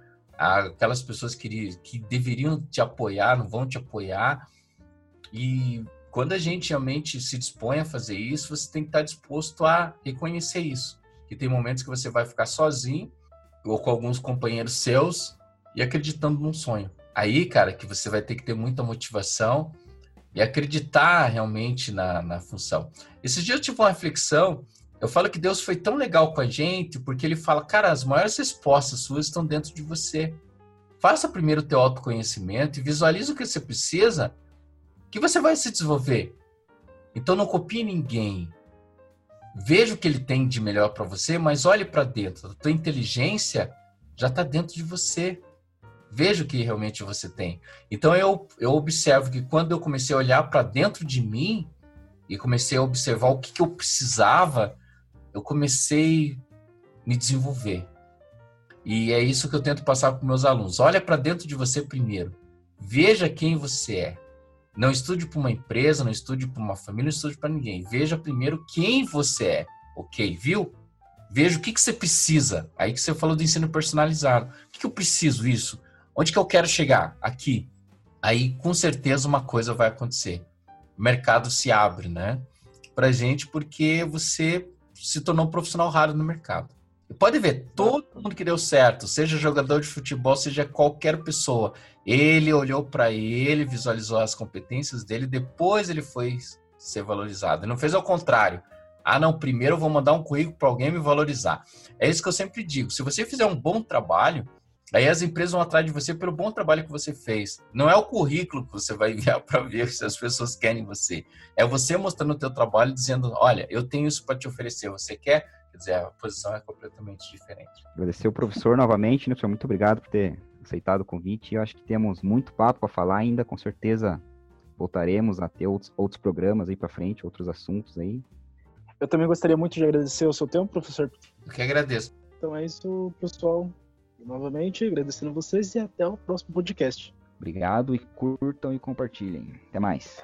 aquelas pessoas que, que deveriam te apoiar não vão te apoiar. E quando a gente realmente se dispõe a fazer isso, você tem que estar disposto a reconhecer isso. Que tem momentos que você vai ficar sozinho ou com alguns companheiros seus e acreditando num sonho. Aí, cara, que você vai ter que ter muita motivação e acreditar realmente na, na função. Esse dia eu tive uma reflexão eu falo que Deus foi tão legal com a gente, porque ele fala, cara, as maiores respostas suas estão dentro de você. Faça primeiro o teu autoconhecimento e visualize o que você precisa, que você vai se desenvolver. Então não copie ninguém. Veja o que ele tem de melhor para você, mas olhe para dentro. A tua inteligência já está dentro de você. Veja o que realmente você tem. Então eu, eu observo que quando eu comecei a olhar para dentro de mim e comecei a observar o que, que eu precisava, eu comecei a me desenvolver. E é isso que eu tento passar para meus alunos. Olha para dentro de você primeiro. Veja quem você é. Não estude para uma empresa, não estude para uma família, não estude para ninguém. Veja primeiro quem você é. Ok, viu? Veja o que, que você precisa. Aí que você falou do ensino personalizado. O que, que eu preciso isso? Onde que eu quero chegar? Aqui. Aí, com certeza, uma coisa vai acontecer. O mercado se abre, né? Pra gente, porque você se tornou um profissional raro no mercado. E pode ver, todo mundo que deu certo, seja jogador de futebol, seja qualquer pessoa, ele olhou para ele, visualizou as competências dele, depois ele foi ser valorizado. Ele não fez ao contrário. Ah, não, primeiro eu vou mandar um currículo para alguém me valorizar. É isso que eu sempre digo. Se você fizer um bom trabalho, Aí as empresas vão atrás de você pelo bom trabalho que você fez. Não é o currículo que você vai enviar para ver se as pessoas querem você. É você mostrando o teu trabalho dizendo, olha, eu tenho isso para te oferecer, você quer? Quer dizer, a posição é completamente diferente. Agradecer o professor novamente, né, professor? Muito obrigado por ter aceitado o convite. Eu acho que temos muito papo para falar ainda, com certeza voltaremos a ter outros, outros programas aí para frente, outros assuntos aí. Eu também gostaria muito de agradecer o seu tempo, professor. Eu que agradeço. Então é isso, pessoal novamente, agradecendo vocês e até o próximo podcast. Obrigado e curtam e compartilhem. Até mais.